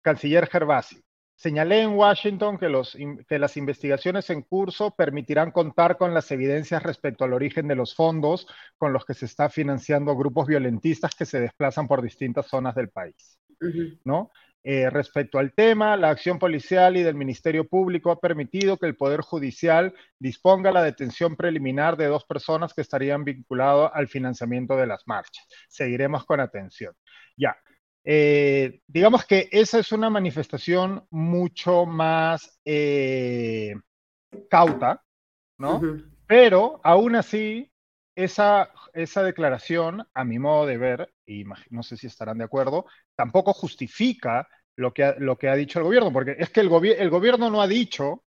Canciller Gervasi, Señalé en Washington que, los, que, las investigaciones en curso permitirán contar con las evidencias respecto al origen de los fondos con los que se está financiando grupos violentistas que se desplazan por distintas zonas del país. ¿no? Eh, respecto al tema, la acción policial y del Ministerio Público ha permitido que el Poder Judicial disponga la detención preliminar de dos personas que estarían vinculadas al financiamiento de las marchas. Seguiremos con atención. Ya, eh, digamos que esa es una manifestación mucho más eh, cauta, ¿no? Pero aún así, esa, esa declaración, a mi modo de ver, y no sé si estarán de acuerdo, tampoco justifica lo que ha, lo que ha dicho el gobierno, porque es que el, el gobierno no ha dicho,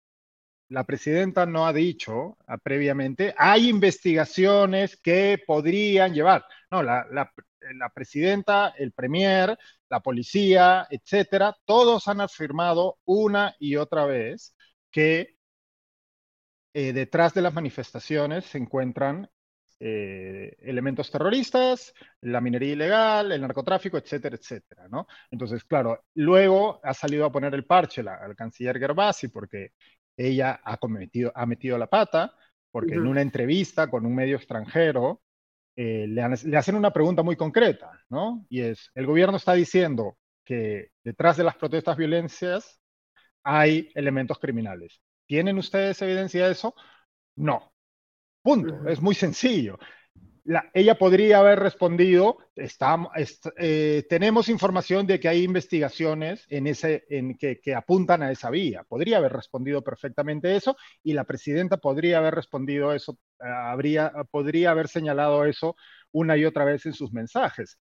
la presidenta no ha dicho ah, previamente, hay investigaciones que podrían llevar. No, la, la, la presidenta, el premier, la policía, etcétera, todos han afirmado una y otra vez que eh, detrás de las manifestaciones se encuentran eh, elementos terroristas, la minería ilegal, el narcotráfico, etcétera, etcétera, ¿no? Entonces, claro, luego ha salido a poner el parche la, al canciller Gervasi porque ella ha cometido, ha metido la pata, porque en una entrevista con un medio extranjero eh, le, hacen una pregunta muy concreta, ¿no? Y es, el gobierno está diciendo que detrás de las protestas violencias hay elementos criminales. ¿Tienen ustedes evidencia de eso? No. Punto. Es muy sencillo ella podría haber respondido, eh, tenemos información de que hay investigaciones en ese, en que, apuntan a esa vía. Podría haber respondido perfectamente eso y la presidenta podría haber respondido eso, habría, podría haber señalado eso una y otra vez en sus mensajes.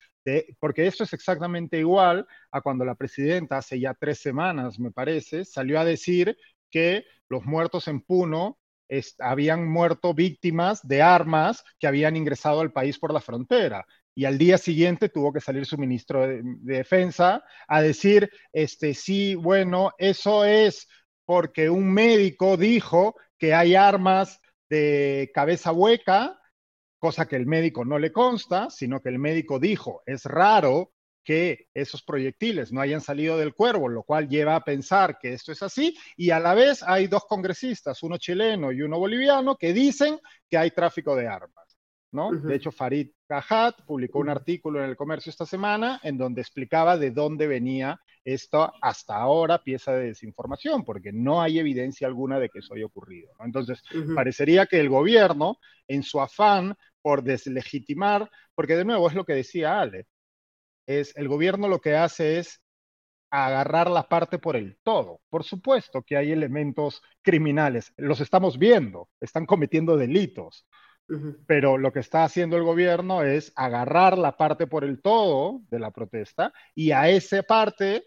porque esto es exactamente igual a cuando la presidenta hace ya tres semanas, me parece, salió a decir que los muertos en Puno habían muerto víctimas de armas que habían ingresado al país por la frontera. Y al día siguiente tuvo que salir su ministro de, Defensa a decir, este, sí, bueno, eso es porque un médico dijo que hay armas de cabeza hueca, cosa que el médico no le consta, sino que el médico dijo, es raro que esos proyectiles no hayan salido del cuervo, lo cual lleva a pensar que esto es así, y a la vez hay dos congresistas, uno chileno y uno boliviano, que dicen que hay tráfico de armas. ¿no? De hecho, Farid Cajat publicó un artículo en el comercio esta semana en donde explicaba de dónde venía esto hasta ahora pieza de desinformación, porque no hay evidencia alguna de que eso haya ocurrido. Entonces, parecería que el gobierno, en su afán por deslegitimar, porque de nuevo es lo que decía Ale, es el gobierno lo que hace es agarrar la parte por el todo. Por supuesto que hay elementos criminales, los estamos viendo, están cometiendo delitos, pero lo que está haciendo el gobierno es agarrar la parte por el todo de la protesta y a esa parte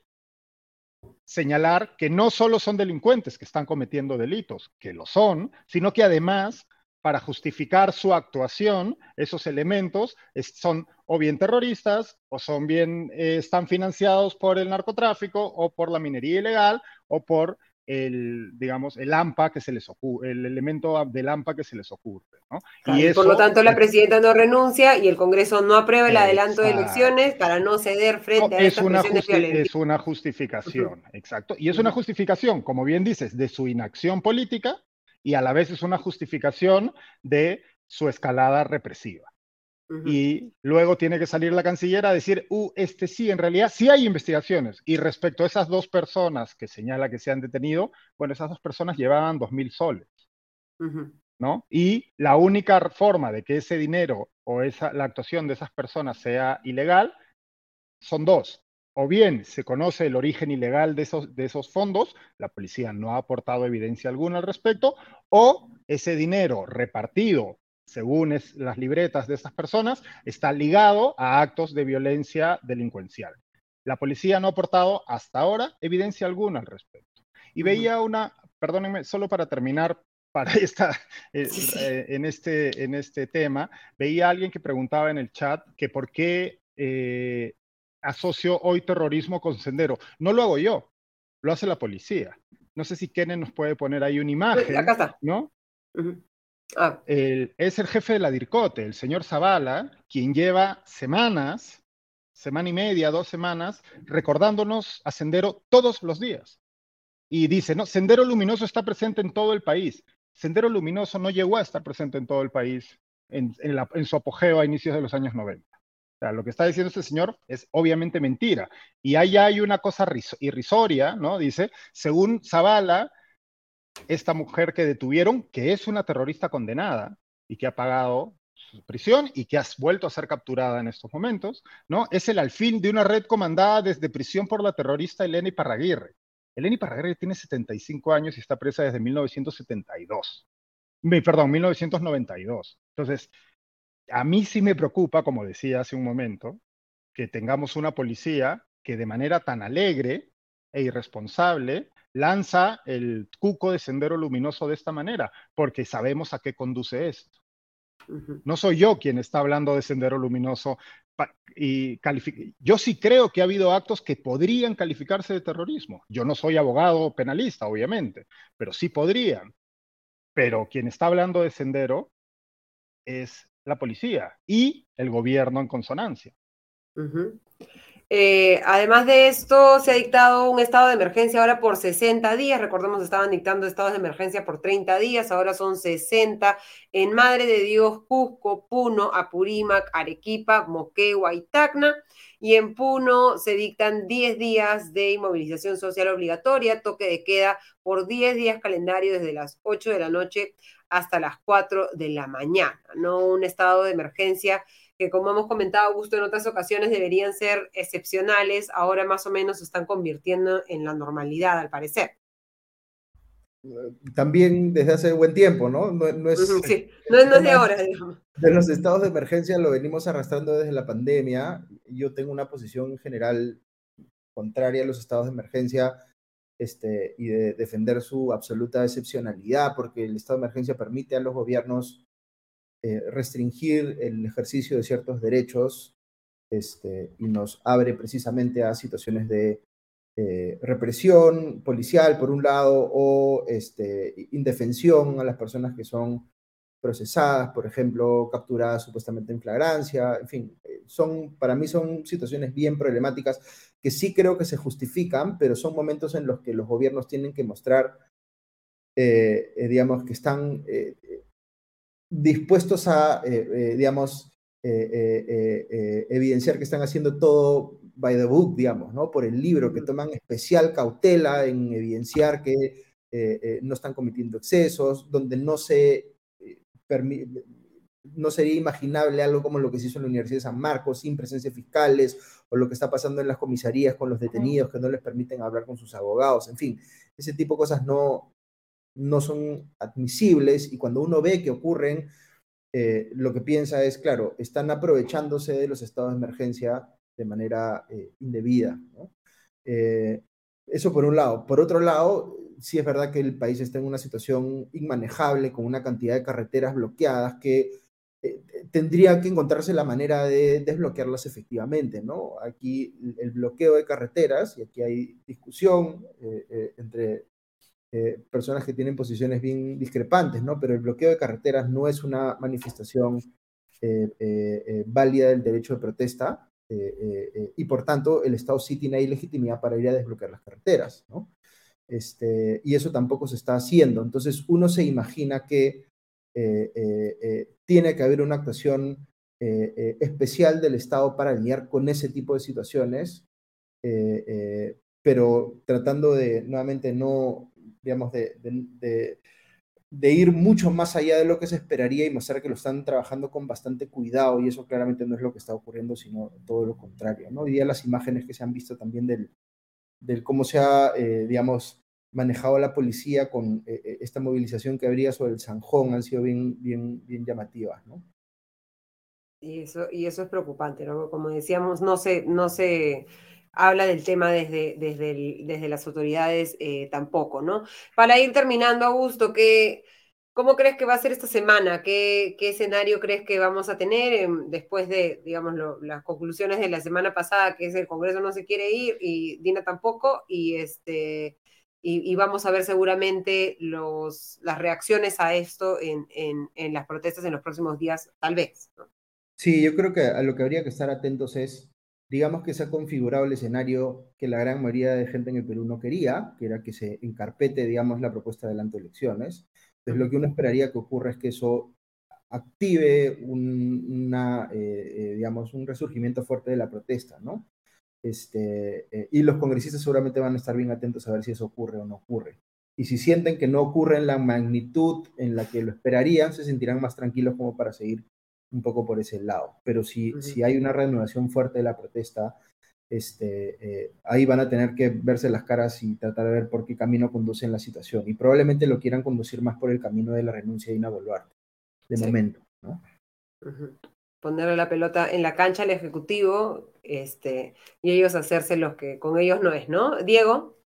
señalar que no solo son delincuentes que están cometiendo delitos, que lo son, sino que además para justificar su actuación, esos elementos son o bien terroristas, o son bien, eh, están financiados por el narcotráfico, o por la minería ilegal, o por el, digamos, el AMPA que se les ocurre, el elemento del AMPA que se les ocurre. y por lo tanto, la presidenta no renuncia y el Congreso no aprueba el adelanto de elecciones para no ceder frente a es una Es una justificación, exacto. Y es una justificación, como bien dices, de su inacción política, y a la vez es una justificación de su escalada represiva. Y luego tiene que salir la canciller a decir, uh, este sí, en realidad sí hay investigaciones. Y respecto a esas dos personas que señala que se han detenido, bueno, esas dos personas llevaban dos mil soles. ¿no? Y la única forma de que ese dinero o esa, la actuación de esas personas sea ilegal son dos o bien se conoce el origen ilegal de esos, de esos fondos, la policía no ha aportado evidencia alguna al respecto, o ese dinero repartido según las libretas de esas personas, está ligado a actos de violencia delincuencial. La policía no ha aportado hasta ahora evidencia alguna al respecto. Y veía una, perdónenme, solo para terminar, para esta, eh, eh, en, este, en este tema. Veía a alguien que preguntaba en el chat que por qué eh, asocio hoy terrorismo con sendero. No lo hago yo, lo hace la policía. No sé si Kenen nos puede poner ahí una imagen. Acá está. ¿No? Ah. es el jefe de la DIRCOTE, el señor Zavala, quien lleva semanas, semana y media, dos semanas, recordándonos a Sendero todos los días. Y dice, no, Sendero Luminoso está presente en todo el país. Sendero Luminoso no llegó a estar presente en todo el país en, su apogeo a inicios de los años 90. Lo que está diciendo este señor es obviamente mentira. Y ahí hay una cosa irrisoria, ¿no? Dice, según Zavala, esta mujer que detuvieron, que es una terrorista condenada y que ha pagado su prisión y que ha vuelto a ser capturada en estos momentos, ¿no? Es el alfil de una red comandada desde prisión por la terrorista Elena Iparraguirre. Eleni Parraguirre tiene 75 años y está presa desde 1972. Perdón, 1992. Entonces, a mí sí me preocupa, como decía hace un momento, que tengamos una policía que de manera tan alegre e irresponsable lanza el cuco de sendero luminoso de esta manera, porque sabemos a qué conduce esto. No soy yo quien está hablando de sendero luminoso y yo sí creo que ha habido actos que podrían calificarse de terrorismo. Yo no soy abogado penalista, obviamente, pero sí podrían. Pero quien está hablando de sendero es la policía y el gobierno en consonancia. Eh, además de esto, se ha dictado un estado de emergencia ahora por 60 días. Recordemos, estaban dictando estados de emergencia por 30 días, ahora son 60 en Madre de Dios, Cusco, Puno, Apurímac, Arequipa, Moquegua y Tacna. Y en Puno se dictan 10 días de inmovilización social obligatoria, toque de queda por 10 días calendario desde las 8 de la noche hasta las 4 de la mañana, no un estado de emergencia que como hemos comentado, Augusto, en otras ocasiones deberían ser excepcionales, ahora más o menos se están convirtiendo en la normalidad, al parecer. También desde hace buen tiempo, ¿no? No, es, sí. no, es de ahora, digamos. De los estados de emergencia lo venimos arrastrando desde la pandemia. Yo tengo una posición general contraria a los estados de emergencia este, y de defender su absoluta excepcionalidad, porque el estado de emergencia permite a los gobiernos eh, restringir el ejercicio de ciertos derechos este, y nos abre precisamente a situaciones de eh, represión policial, por un lado, o este, indefensión a las personas que son procesadas, por ejemplo, capturadas supuestamente en flagrancia, en fin, eh, son, para mí son situaciones bien problemáticas que sí creo que se justifican, pero son momentos en los que los gobiernos tienen que mostrar, digamos, que están dispuestos a, eh, eh, digamos, eh, evidenciar que están haciendo todo by the book, digamos, ¿no? Por el libro, que toman especial cautela en evidenciar que no están cometiendo excesos, donde no se no sería imaginable algo como lo que se hizo en la Universidad de San Marcos, sin presencia fiscales, o lo que está pasando en las comisarías con los detenidos que no les permiten hablar con sus abogados, en fin, ese tipo de cosas no, no son admisibles y cuando uno ve que ocurren, eh, lo que piensa es, claro, están aprovechándose de los estados de emergencia de manera eh, indebida. Eh, eso por un lado. Por otro lado, sí es verdad que el país está en una situación inmanejable, con una cantidad de carreteras bloqueadas que tendría que encontrarse la manera de desbloquearlas efectivamente, ¿no? Aquí el bloqueo de carreteras, y aquí hay discusión entre eh, personas que tienen posiciones bien discrepantes, ¿no? Pero el bloqueo de carreteras no es una manifestación eh, eh, válida del derecho de protesta y por tanto el Estado sí tiene ahí legitimidad para ir a desbloquear las carreteras, ¿no? Este, y eso tampoco se está haciendo. Entonces uno se imagina que tiene que haber una actuación especial del Estado para lidiar con ese tipo de situaciones, pero tratando de nuevamente no digamos, de, de, ir mucho más allá de lo que se esperaría y mostrar que lo están trabajando con bastante cuidado y eso claramente no es lo que está ocurriendo, sino todo lo contrario. ¿no? Hoy día las imágenes que se han visto también del, del cómo se ha, eh, digamos, manejado la policía con eh, eh, esta movilización que habría sobre el Sanjón han sido bien, bien, bien llamativas, ¿no? Y eso, y eso es preocupante, ¿no? Como decíamos, no se, no se, habla del tema desde, desde, desde las autoridades eh, tampoco, ¿no? Para ir terminando, Augusto, ¿qué, ¿Cómo crees que va a ser esta semana? ¿Qué, qué escenario crees que vamos a tener después de, digamos, las conclusiones de la semana pasada, que es el Congreso no se quiere ir y Dina tampoco, y, este, y, vamos a ver seguramente los, las reacciones a esto en, en, las protestas en los próximos días, tal vez. Sí, yo creo que a lo que habría que estar atentos es, digamos que se ha configurado el escenario que la gran mayoría de gente en el Perú no quería, que era que se encarpete, digamos, la propuesta de adelanto de elecciones entonces, lo que uno esperaría que ocurra es que eso active un, una, eh, eh, digamos, un resurgimiento fuerte de la protesta, ¿no? Este, eh, y los congresistas seguramente van a estar bien atentos a ver si eso ocurre o no ocurre. Y si sienten que no ocurre en la magnitud en la que lo esperarían, se sentirán más tranquilos como para seguir un poco por ese lado. Pero si, si hay una reanudación fuerte de la protesta, este, eh, ahí van a tener que verse las caras y tratar de ver por qué camino conducen la situación. Y probablemente lo quieran conducir más por el camino de la renuncia de Ina Boluarte, de momento. ¿no? Ponerle la pelota en la cancha al Ejecutivo este, y ellos hacerse los que con ellos no es, ¿no? Diego.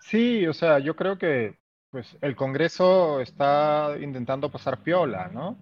Sí, o sea, yo creo que pues, el Congreso está intentando pasar piola, ¿no?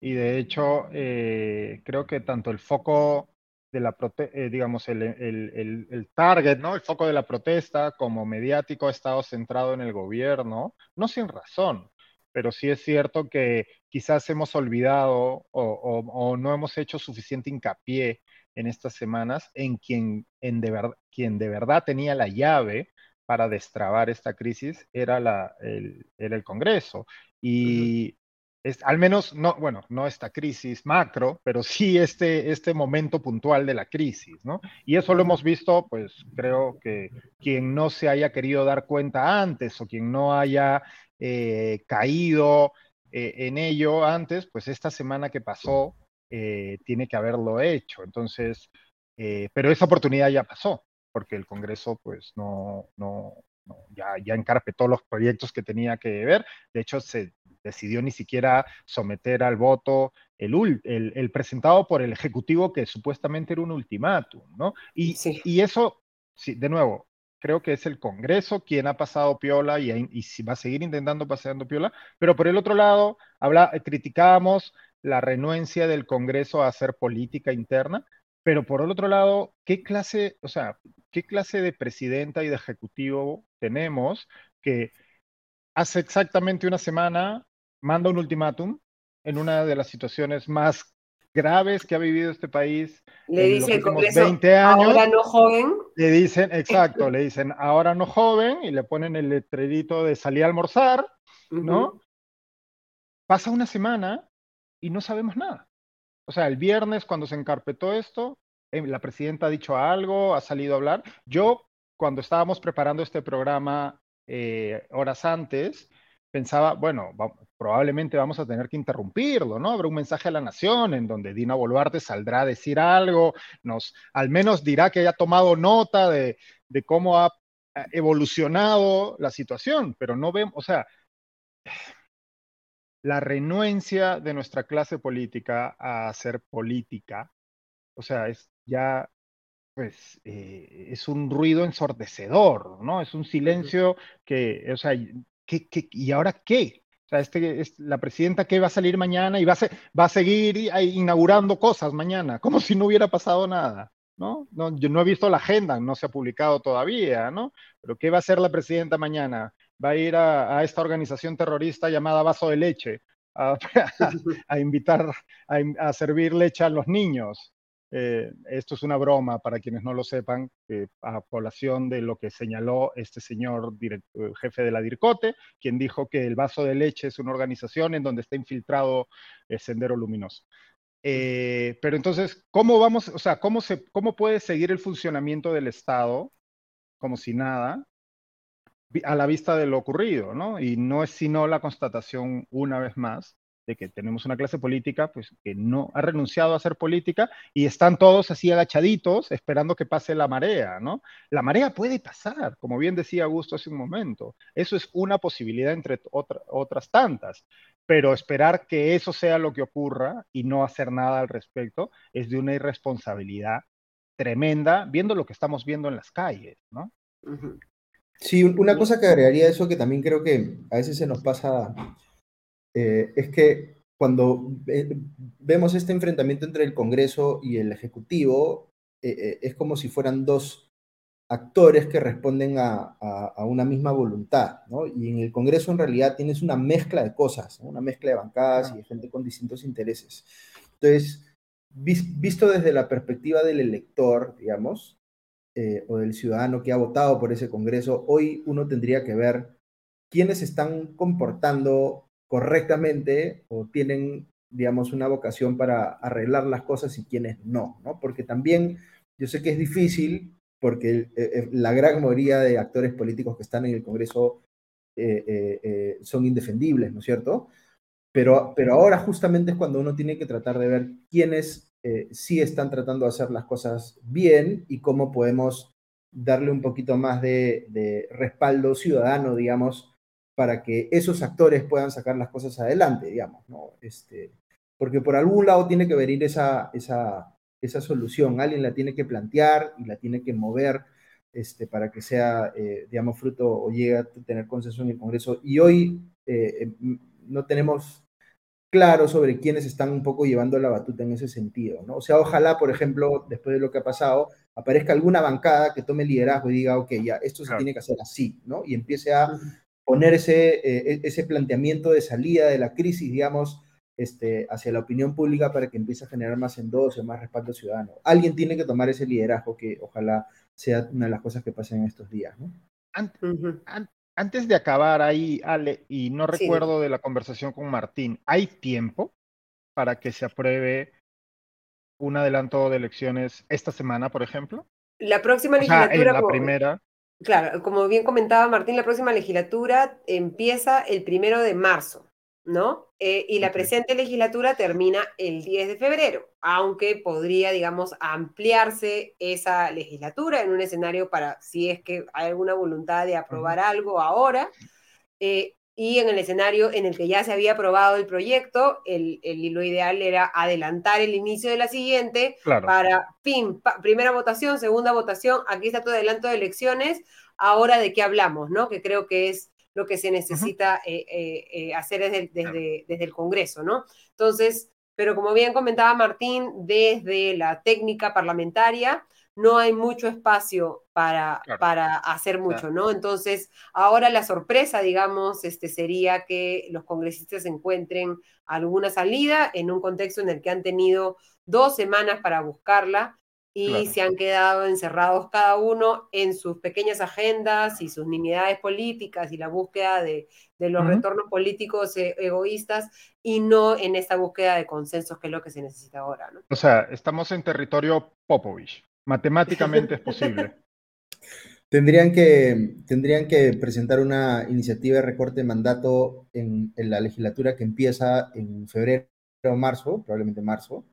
Y de hecho, eh, creo que tanto el foco de la eh, digamos, el, el, el, target, ¿no? El foco de la protesta como mediático ha estado centrado en el gobierno, no sin razón, pero sí es cierto que quizás hemos olvidado o, o, no hemos hecho suficiente hincapié en estas semanas en quien, en de, ver, quien de verdad tenía la llave para destrabar esta crisis era, la, el, era el Congreso. Y al menos, no, bueno, no esta crisis macro, pero sí este, este momento puntual de la crisis, ¿no? Y eso lo hemos visto, pues creo que quien no se haya querido dar cuenta antes o quien no haya eh, caído eh, en ello antes, pues esta semana que pasó eh, tiene que haberlo hecho. Entonces, pero esa oportunidad ya pasó, porque el Congreso, pues no, no, ya, ya encarpetó los proyectos que tenía que ver. De hecho, se decidió ni siquiera someter al voto el, el, presentado por el Ejecutivo, que supuestamente era un ultimátum, ¿no? Y, y eso, sí, de nuevo, creo que es el Congreso quien ha pasado piola y, y va a seguir intentando pasando piola, pero por el otro lado, habla, criticábamos la renuencia del Congreso a hacer política interna, pero por el otro lado, ¿qué clase, o sea, qué clase de presidenta y de ejecutivo tenemos que hace exactamente una semana manda un ultimátum en una de las situaciones más graves que ha vivido este país le en los últimos 20 años. Ahora no joven. Le dicen, exacto, le dicen ahora no joven y le ponen el letrerito de salir a almorzar, ¿no? Pasa una semana y no sabemos nada. O sea, el viernes cuando se encarpetó esto, eh, la presidenta ha dicho algo, ha salido a hablar. Yo, cuando estábamos preparando este programa eh, horas antes, pensaba, bueno, probablemente vamos a tener que interrumpirlo, ¿no? Habrá un mensaje a la nación en donde Dina Boluarte saldrá a decir algo, nos, al menos dirá que haya tomado nota de, de cómo ha evolucionado la situación, pero no vemos, o sea, la renuencia de nuestra clase política a hacer política, o sea, es ya, pues, eh, es un ruido ensordecedor, ¿no? Es un silencio que, o sea, ¿qué, qué, y ahora qué? O sea, este, es la presidenta que va a salir mañana y va a, va a seguir inaugurando cosas mañana, como si no hubiera pasado nada. ¿no? ¿no? Yo no he visto la agenda, no se ha publicado todavía, ¿no? Pero ¿qué va a hacer la presidenta mañana? Va a ir a, esta organización terrorista llamada Vaso de Leche a, invitar a, servir leche a los niños. Eh, esto es una broma para quienes no lo sepan, a población de lo que señaló este señor jefe de la DIRCOTE, quien dijo que el vaso de leche es una organización en donde está infiltrado el Sendero Luminoso. Eh, pero entonces, ¿cómo vamos, o sea, cómo, se, cómo puede seguir el funcionamiento del Estado como si nada a la vista de lo ocurrido, ¿no? Y no es sino la constatación una vez más de que tenemos una clase política pues que no ha renunciado a hacer política y están todos así agachaditos esperando que pase la marea, ¿no? La marea puede pasar, como bien decía Augusto hace un momento. Eso es una posibilidad entre otras tantas, pero esperar que eso sea lo que ocurra y no hacer nada al respecto es de una irresponsabilidad tremenda, viendo lo que estamos viendo en las calles, ¿no? Sí, una cosa que agregaría eso que también creo que a veces se nos pasa eh, es que cuando vemos este enfrentamiento entre el Congreso y el Ejecutivo, es como si fueran dos actores que responden a, una misma voluntad, ¿no? Y en el Congreso en realidad tienes una mezcla de cosas, una mezcla de bancadas y de gente con distintos intereses. Entonces, visto desde la perspectiva del elector, digamos, eh, o del ciudadano que ha votado por ese Congreso, hoy uno tendría que ver quiénes están comportando correctamente o tienen, digamos, una vocación para arreglar las cosas y quiénes no, ¿no? Porque también yo sé que es difícil porque eh, eh, la gran mayoría de actores políticos que están en el Congreso eh, son indefendibles, ¿no es cierto? Pero, pero ahora justamente es cuando uno tiene que tratar de ver quiénes sí están tratando de hacer las cosas bien y cómo podemos darle un poquito más de, respaldo ciudadano, digamos, para que esos actores puedan sacar las cosas adelante, digamos, ¿no? Este, porque por algún lado tiene que venir esa, esa, esa solución. Alguien la tiene que plantear y la tiene que mover este, para que sea, eh, digamos, fruto o llegue a tener consenso en el Congreso. Y hoy eh, em, no tenemos claro sobre quiénes están un poco llevando la batuta en ese sentido, ¿no? O sea, ojalá, por ejemplo, después de lo que ha pasado, aparezca alguna bancada que tome liderazgo y diga, ok, ya, esto se tiene que hacer así, ¿no? Y empiece a poner ese, eh, e-, ese planteamiento de salida de la crisis, digamos, este, hacia la opinión pública para que empiece a generar más endoso, más respaldo ciudadano. Alguien tiene que tomar ese liderazgo que ojalá sea una de las cosas que pasen en estos días. ¿no? Antes de acabar ahí, Ale, y no recuerdo de la conversación con Martín, ¿hay tiempo para que se apruebe un adelanto de elecciones esta semana, por ejemplo? La próxima legislatura. la primera. Claro, como bien comentaba Martín, la próxima legislatura empieza el primero de marzo. ¿no? Eh, y la presente legislatura termina el 10 de febrero, aunque podría, digamos, ampliarse esa legislatura en un escenario para si es que hay alguna voluntad de aprobar algo ahora. Eh, y en el escenario en el que ya se había aprobado el proyecto, el, lo ideal era adelantar el inicio de la siguiente para, fin, primera votación, segunda votación, aquí está todo adelanto de elecciones, ahora de qué hablamos, ¿no? Que creo que es lo que se necesita eh, eh, eh, hacer desde, desde, el Congreso, ¿no? Entonces, pero como bien comentaba Martín, desde la técnica parlamentaria no hay mucho espacio para, para hacer mucho, ¿no? Entonces, ahora la sorpresa, digamos, este, sería que los congresistas encuentren alguna salida en un contexto en el que han tenido dos semanas para buscarla y se han quedado encerrados cada uno en sus pequeñas agendas y sus nimiedades políticas y la búsqueda de, los retornos políticos eh, egoístas y no en esta búsqueda de consensos que es lo que se necesita ahora. ¿no? O sea, estamos en territorio Popovich. Matemáticamente es posible. Tendrían que, tendrían que presentar una iniciativa de recorte de mandato en, en la legislatura que empieza en febrero o marzo, probablemente marzo,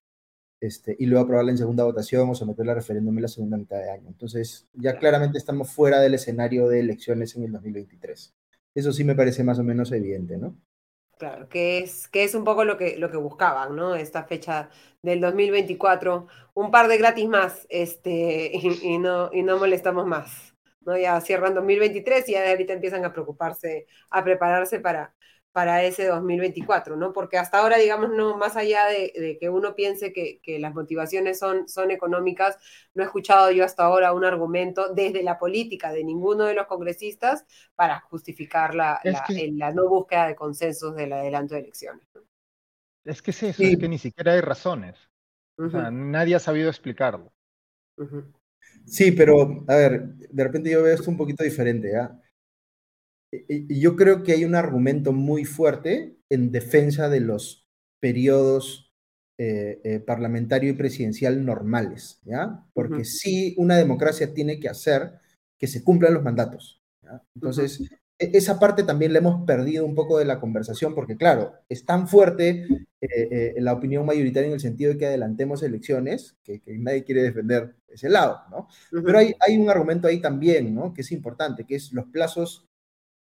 este, y luego aprobarla en segunda votación o someterla a referéndum en la segunda mitad de año. Entonces, ya claramente estamos fuera del escenario de elecciones en el 2023. Eso sí me parece más o menos evidente, ¿no? Claro, que es, que es un poco lo que, lo que buscaban, ¿no? Esta fecha del 2024, un par de gratis más, este, y, no, y no molestamos más. ¿no? Ya cierran 2023 y ya de ahorita empiezan a preocuparse, a prepararse para, para ese 2024, ¿no? Porque hasta ahora, digamos, no, más allá de, que uno piense que, las motivaciones son, son económicas, no he escuchado yo hasta ahora un argumento desde la política de ninguno de los congresistas para justificar la, la, no búsqueda de consensos del adelanto de elecciones. Es que es eso, es que ni siquiera hay razones. O sea, nadie ha sabido explicarlo. Sí, pero, a ver, de repente yo veo esto un poquito diferente, yo creo que hay un argumento muy fuerte en defensa de los periodos eh, eh, parlamentario y presidencial normales, ¿ya? Porque sí, una democracia tiene que hacer que se cumplan los mandatos. Entonces, e, esa parte también la hemos perdido un poco de la conversación, porque claro, es tan fuerte eh, la opinión mayoritaria en el sentido de que adelantemos elecciones, que, nadie quiere defender ese lado, ¿no? Pero hay, hay un argumento ahí también, ¿no? Que es importante, que es los plazos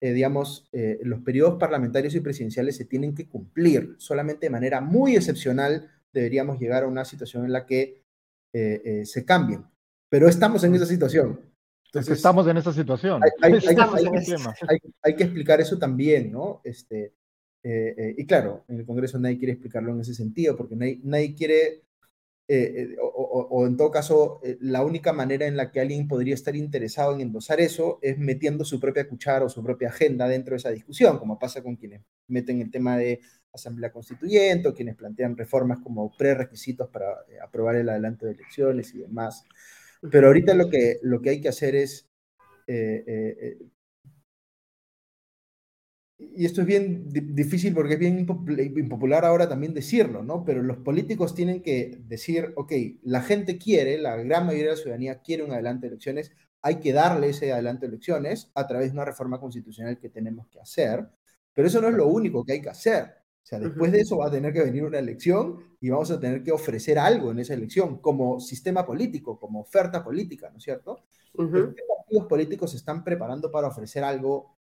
eh, digamos, eh, los periodos parlamentarios y presidenciales se tienen que cumplir. Solamente de manera muy excepcional deberíamos llegar a una situación en la que eh, se cambien. Pero estamos en esa situación. Entonces, estamos en esa situación. Hay, que explicar eso también, ¿no? Este, y claro, en el Congreso nadie quiere explicarlo en ese sentido, porque nadie, nadie quiere eh, eh, o, en todo caso, eh, la única manera en la que alguien podría estar interesado en endosar eso es metiendo su propia cuchara o su propia agenda dentro de esa discusión, como pasa con quienes meten el tema de asamblea constituyente o quienes plantean reformas como prerequisitos para aprobar el adelanto de elecciones y demás. Pero ahorita lo que, lo que hay que hacer es y esto es bien difícil porque es bien impopular ahora también decirlo, ¿no? Pero los políticos tienen que decir, ok, la gente quiere, la gran mayoría de la ciudadanía quiere un adelanto de elecciones, hay que darle ese adelanto de elecciones a través de una reforma constitucional que tenemos que hacer, pero eso no es lo único que hay que hacer. O sea, después de eso va a tener que venir una elección y vamos a tener que ofrecer algo en esa elección como sistema político, como oferta política, ¿no es cierto? Los partidos políticos se están preparando para ofrecer algo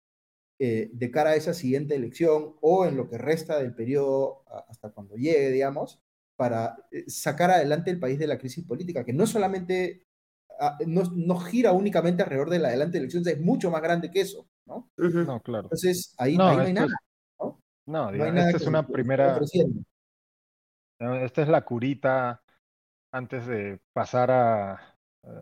eh, de cara a esa siguiente elección o en lo que resta del periodo hasta cuando llegue, digamos, para eh, sacar adelante el país de la crisis política, que no solamente, ah, no, gira únicamente alrededor de la adelante elección, es mucho más grande que eso, ¿no? No, claro. Entonces, ahí no, hay nada. ¿no? No, esta es una primera... Esta es la curita antes de pasar a,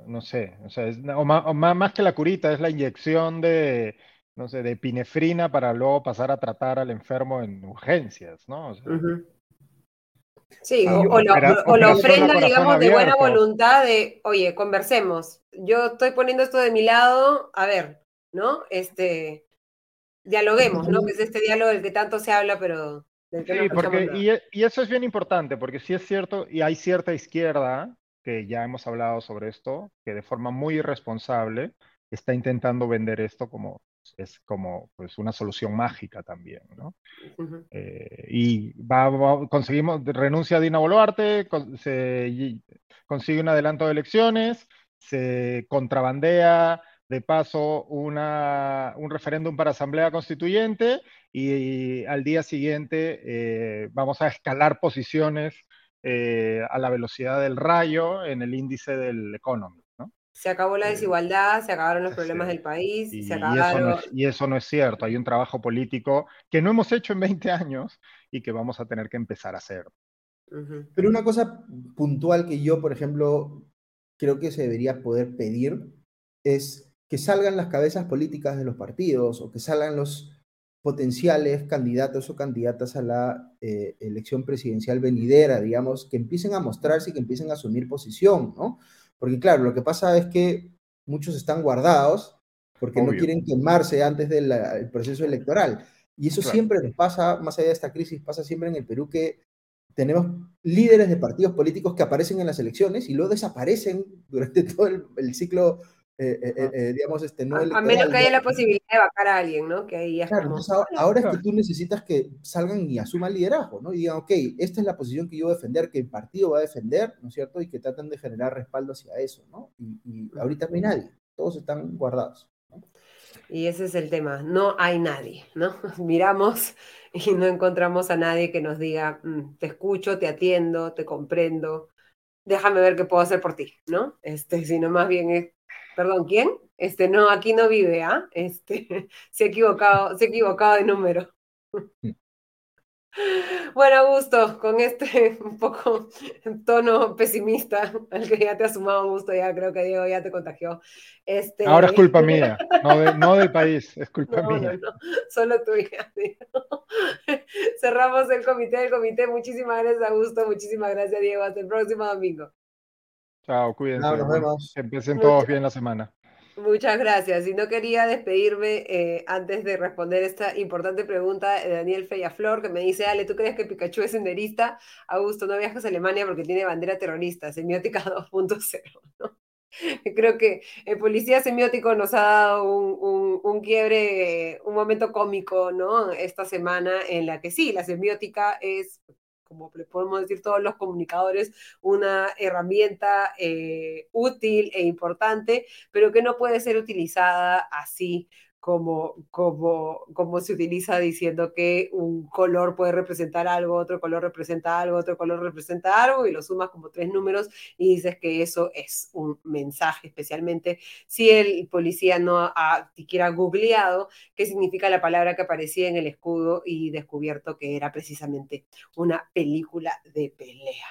no sé, o sea, más, que la curita, es la inyección de, no sé, de epinefrina para luego pasar a tratar al enfermo en urgencias, ¿no? sí, o, la ofrenda, digamos, de buena voluntad de, oye, conversemos. Yo estoy poniendo esto de mi lado, a ver, ¿no? Este, dialoguemos, ¿no? Que es este diálogo del que tanto se habla, pero... sí, porque, y, y, eso es bien importante, porque sí es cierto, y hay cierta izquierda, que ya hemos hablado sobre esto, que de forma muy irresponsable está intentando vender esto como es como pues, una solución mágica también, ¿no? Eh, y va, conseguimos, renuncia a Dina Boluarte, se consigue un adelanto de elecciones, se contrabandea de paso una, un referéndum para asamblea constituyente y, al día siguiente eh, vamos a escalar posiciones eh, a la velocidad del rayo en el índice del economy. Se acabó la desigualdad, se acabaron los problemas del país, y, se acabaron... Y eso, no es, y eso, no es, cierto, hay un trabajo político que no hemos hecho en 20 años y que vamos a tener que empezar a hacer. Pero una cosa puntual que yo, por ejemplo, creo que se debería poder pedir es que salgan las cabezas políticas de los partidos o que salgan los potenciales candidatos o candidatas a la eh, elección presidencial venidera, digamos, que empiecen a mostrarse y que empiecen a asumir posición, ¿no? Porque claro, lo que pasa es que muchos están guardados porque no quieren quemarse antes del proceso electoral. Y eso siempre nos pasa, más allá de esta crisis, pasa siempre en el Perú que tenemos líderes de partidos políticos que aparecen en las elecciones y luego desaparecen durante todo el ciclo eh, eh, eh, digamos, este, no a, menos que haya la posibilidad de vacar a alguien, ¿no? Que ahí claro, ahora, es que tú necesitas que salgan y asuman liderazgo, ¿no? Y digan, ok, esta es la posición que yo voy a defender, que el partido va a defender, ¿no es cierto? Y que tratan de generar respaldo hacia eso, ¿no? Y, ahorita no hay nadie, todos están guardados. Y ese es el tema, no hay nadie, ¿no? Miramos y no encontramos a nadie que nos diga, mm, te escucho, te atiendo, te comprendo, déjame ver qué puedo hacer por ti, ¿no? Este, sino más bien es Perdón, ¿quién? Este, no, aquí no vive, ¿ah? Este, se ha equivocado, se ha equivocado de número. Bueno, Augusto, con este un poco tono pesimista al que ya te ha sumado Augusto, ya creo que Diego ya te contagió. Este... Ahora es culpa mía, no, del país, es culpa mía. No, solo tuya. Cerramos el comité del comité. Muchísimas gracias, Augusto. Muchísimas gracias, Diego. Hasta el próximo domingo. Chao, cuídense. nos vemos. Empiecen todos bien la semana. Muchas gracias. Y no quería despedirme eh, antes de responder esta importante pregunta de Daniel Feyaflor, que me dice, Ale, ¿tú crees que Pikachu es senderista? Augusto, no viajas a Alemania porque tiene bandera terrorista, semiótica 2.0. ¿no? Creo que el policía semiótico nos ha dado un, un, quiebre, un momento cómico, ¿no? Esta semana en la que sí, la semiótica es como podemos decir todos los comunicadores, una herramienta eh, útil e importante, pero que no puede ser utilizada así como, como, se utiliza diciendo que un color puede representar algo, otro color representa algo, otro color representa algo, y lo sumas como tres números y dices que eso es un mensaje, especialmente si el policía no ha siquiera googleado qué significa la palabra que aparecía en el escudo y descubierto que era precisamente una película de pelea.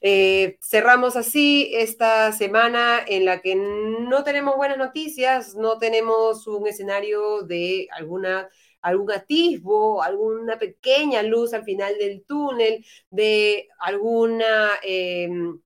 Eh, cerramos así esta semana en la que no tenemos buenas noticias, no tenemos un escenario de alguna algún atisbo, alguna pequeña luz al final del túnel, de alguna em,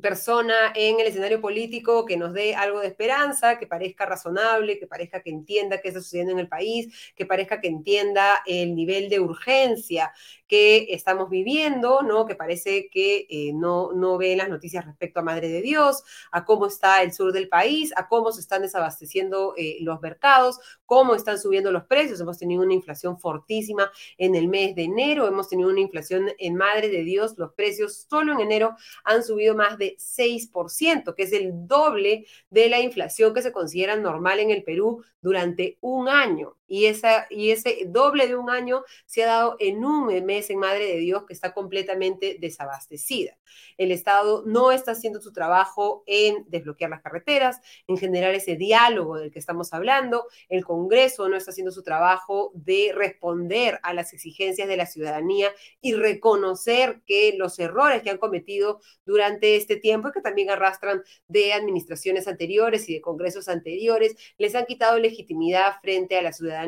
persona en el escenario político que nos dé algo de esperanza, que parezca razonable, que parezca que entienda qué está sucediendo en el país, que parezca que entienda el nivel de urgencia que estamos viviendo, ¿no? Que parece que eh, no, no ve las noticias respecto a Madre de Dios, a cómo está el sur del país, a cómo se están desabasteciendo eh, los mercados, cómo están subiendo los precios. Hemos tenido una inflación fortísima en el mes de enero, hemos tenido una inflación en Madre de Dios, los precios solo en enero han subido más de 6%, que es el doble de la inflación que se considera normal en el Perú durante un año. Y, ese doble de un año se ha dado en un mes en Madre de Dios que está completamente desabastecida. El Estado no está haciendo su trabajo en desbloquear las carreteras, en generar ese diálogo del que estamos hablando. El Congreso no está haciendo su trabajo de responder a las exigencias de la ciudadanía y reconocer que los errores que han cometido durante este tiempo y que también arrastran de administraciones anteriores y de congresos anteriores, les han quitado legitimidad frente a la ciudadanía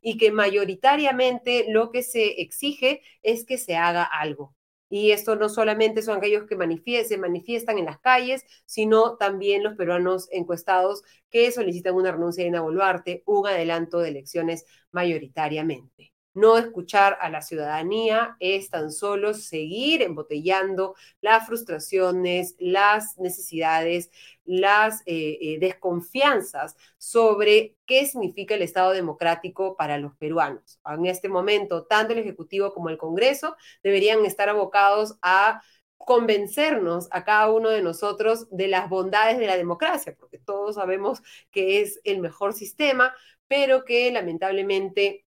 y que mayoritariamente lo que se exige es que se haga algo. Y esto no solamente son aquellos que se manifiestan en las calles, sino también los peruanos encuestados que solicitan una renuncia de Ina Boluarte, un adelanto de elecciones mayoritariamente. No escuchar a la ciudadanía es tan solo seguir embotellando las frustraciones, las necesidades, las eh, eh, desconfianzas sobre qué significa el Estado democrático para los peruanos. En este momento, tanto el Ejecutivo como el Congreso deberían estar abocados a convencernos a cada uno de nosotros de las bondades de la democracia, porque todos sabemos que es el mejor sistema, pero que lamentablemente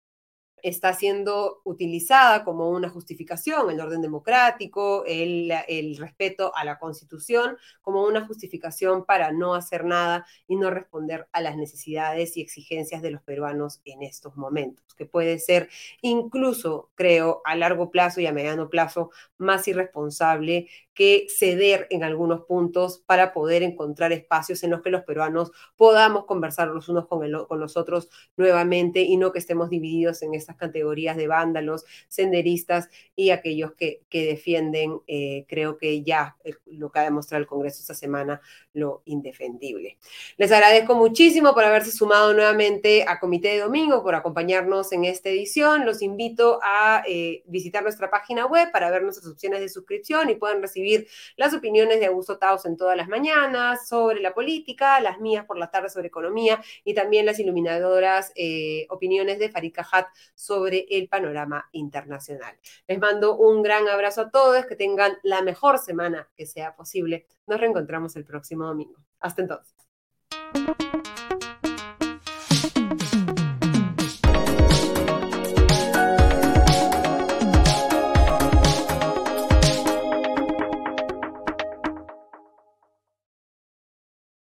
está siendo utilizada como una justificación, el orden democrático, el, respeto a la constitución, como una justificación para no hacer nada y no responder a las necesidades y exigencias de los peruanos en estos momentos, que puede ser incluso, creo, a largo plazo y a mediano plazo más irresponsable que ceder en algunos puntos para poder encontrar espacios en los que los peruanos podamos conversar los unos con, con los otros nuevamente y no que estemos divididos en estas categorías de vándalos, senderistas y aquellos que, que defienden, eh, creo que ya eh, lo que ha demostrado el Congreso esta semana, lo indefendible. Les agradezco muchísimo por haberse sumado nuevamente a Comité de Domingo, por acompañarnos en esta edición. Los invito a eh, visitar nuestra página web para ver nuestras opciones de suscripción y puedan las opiniones de Augusto Taos en todas las mañanas sobre la política, las mías por la tarde sobre economía y también las iluminadoras eh, opiniones de Farid Cajat sobre el panorama internacional. Les mando un gran abrazo a todos, que tengan la mejor semana que sea posible. Nos reencontramos el próximo domingo. Hasta entonces.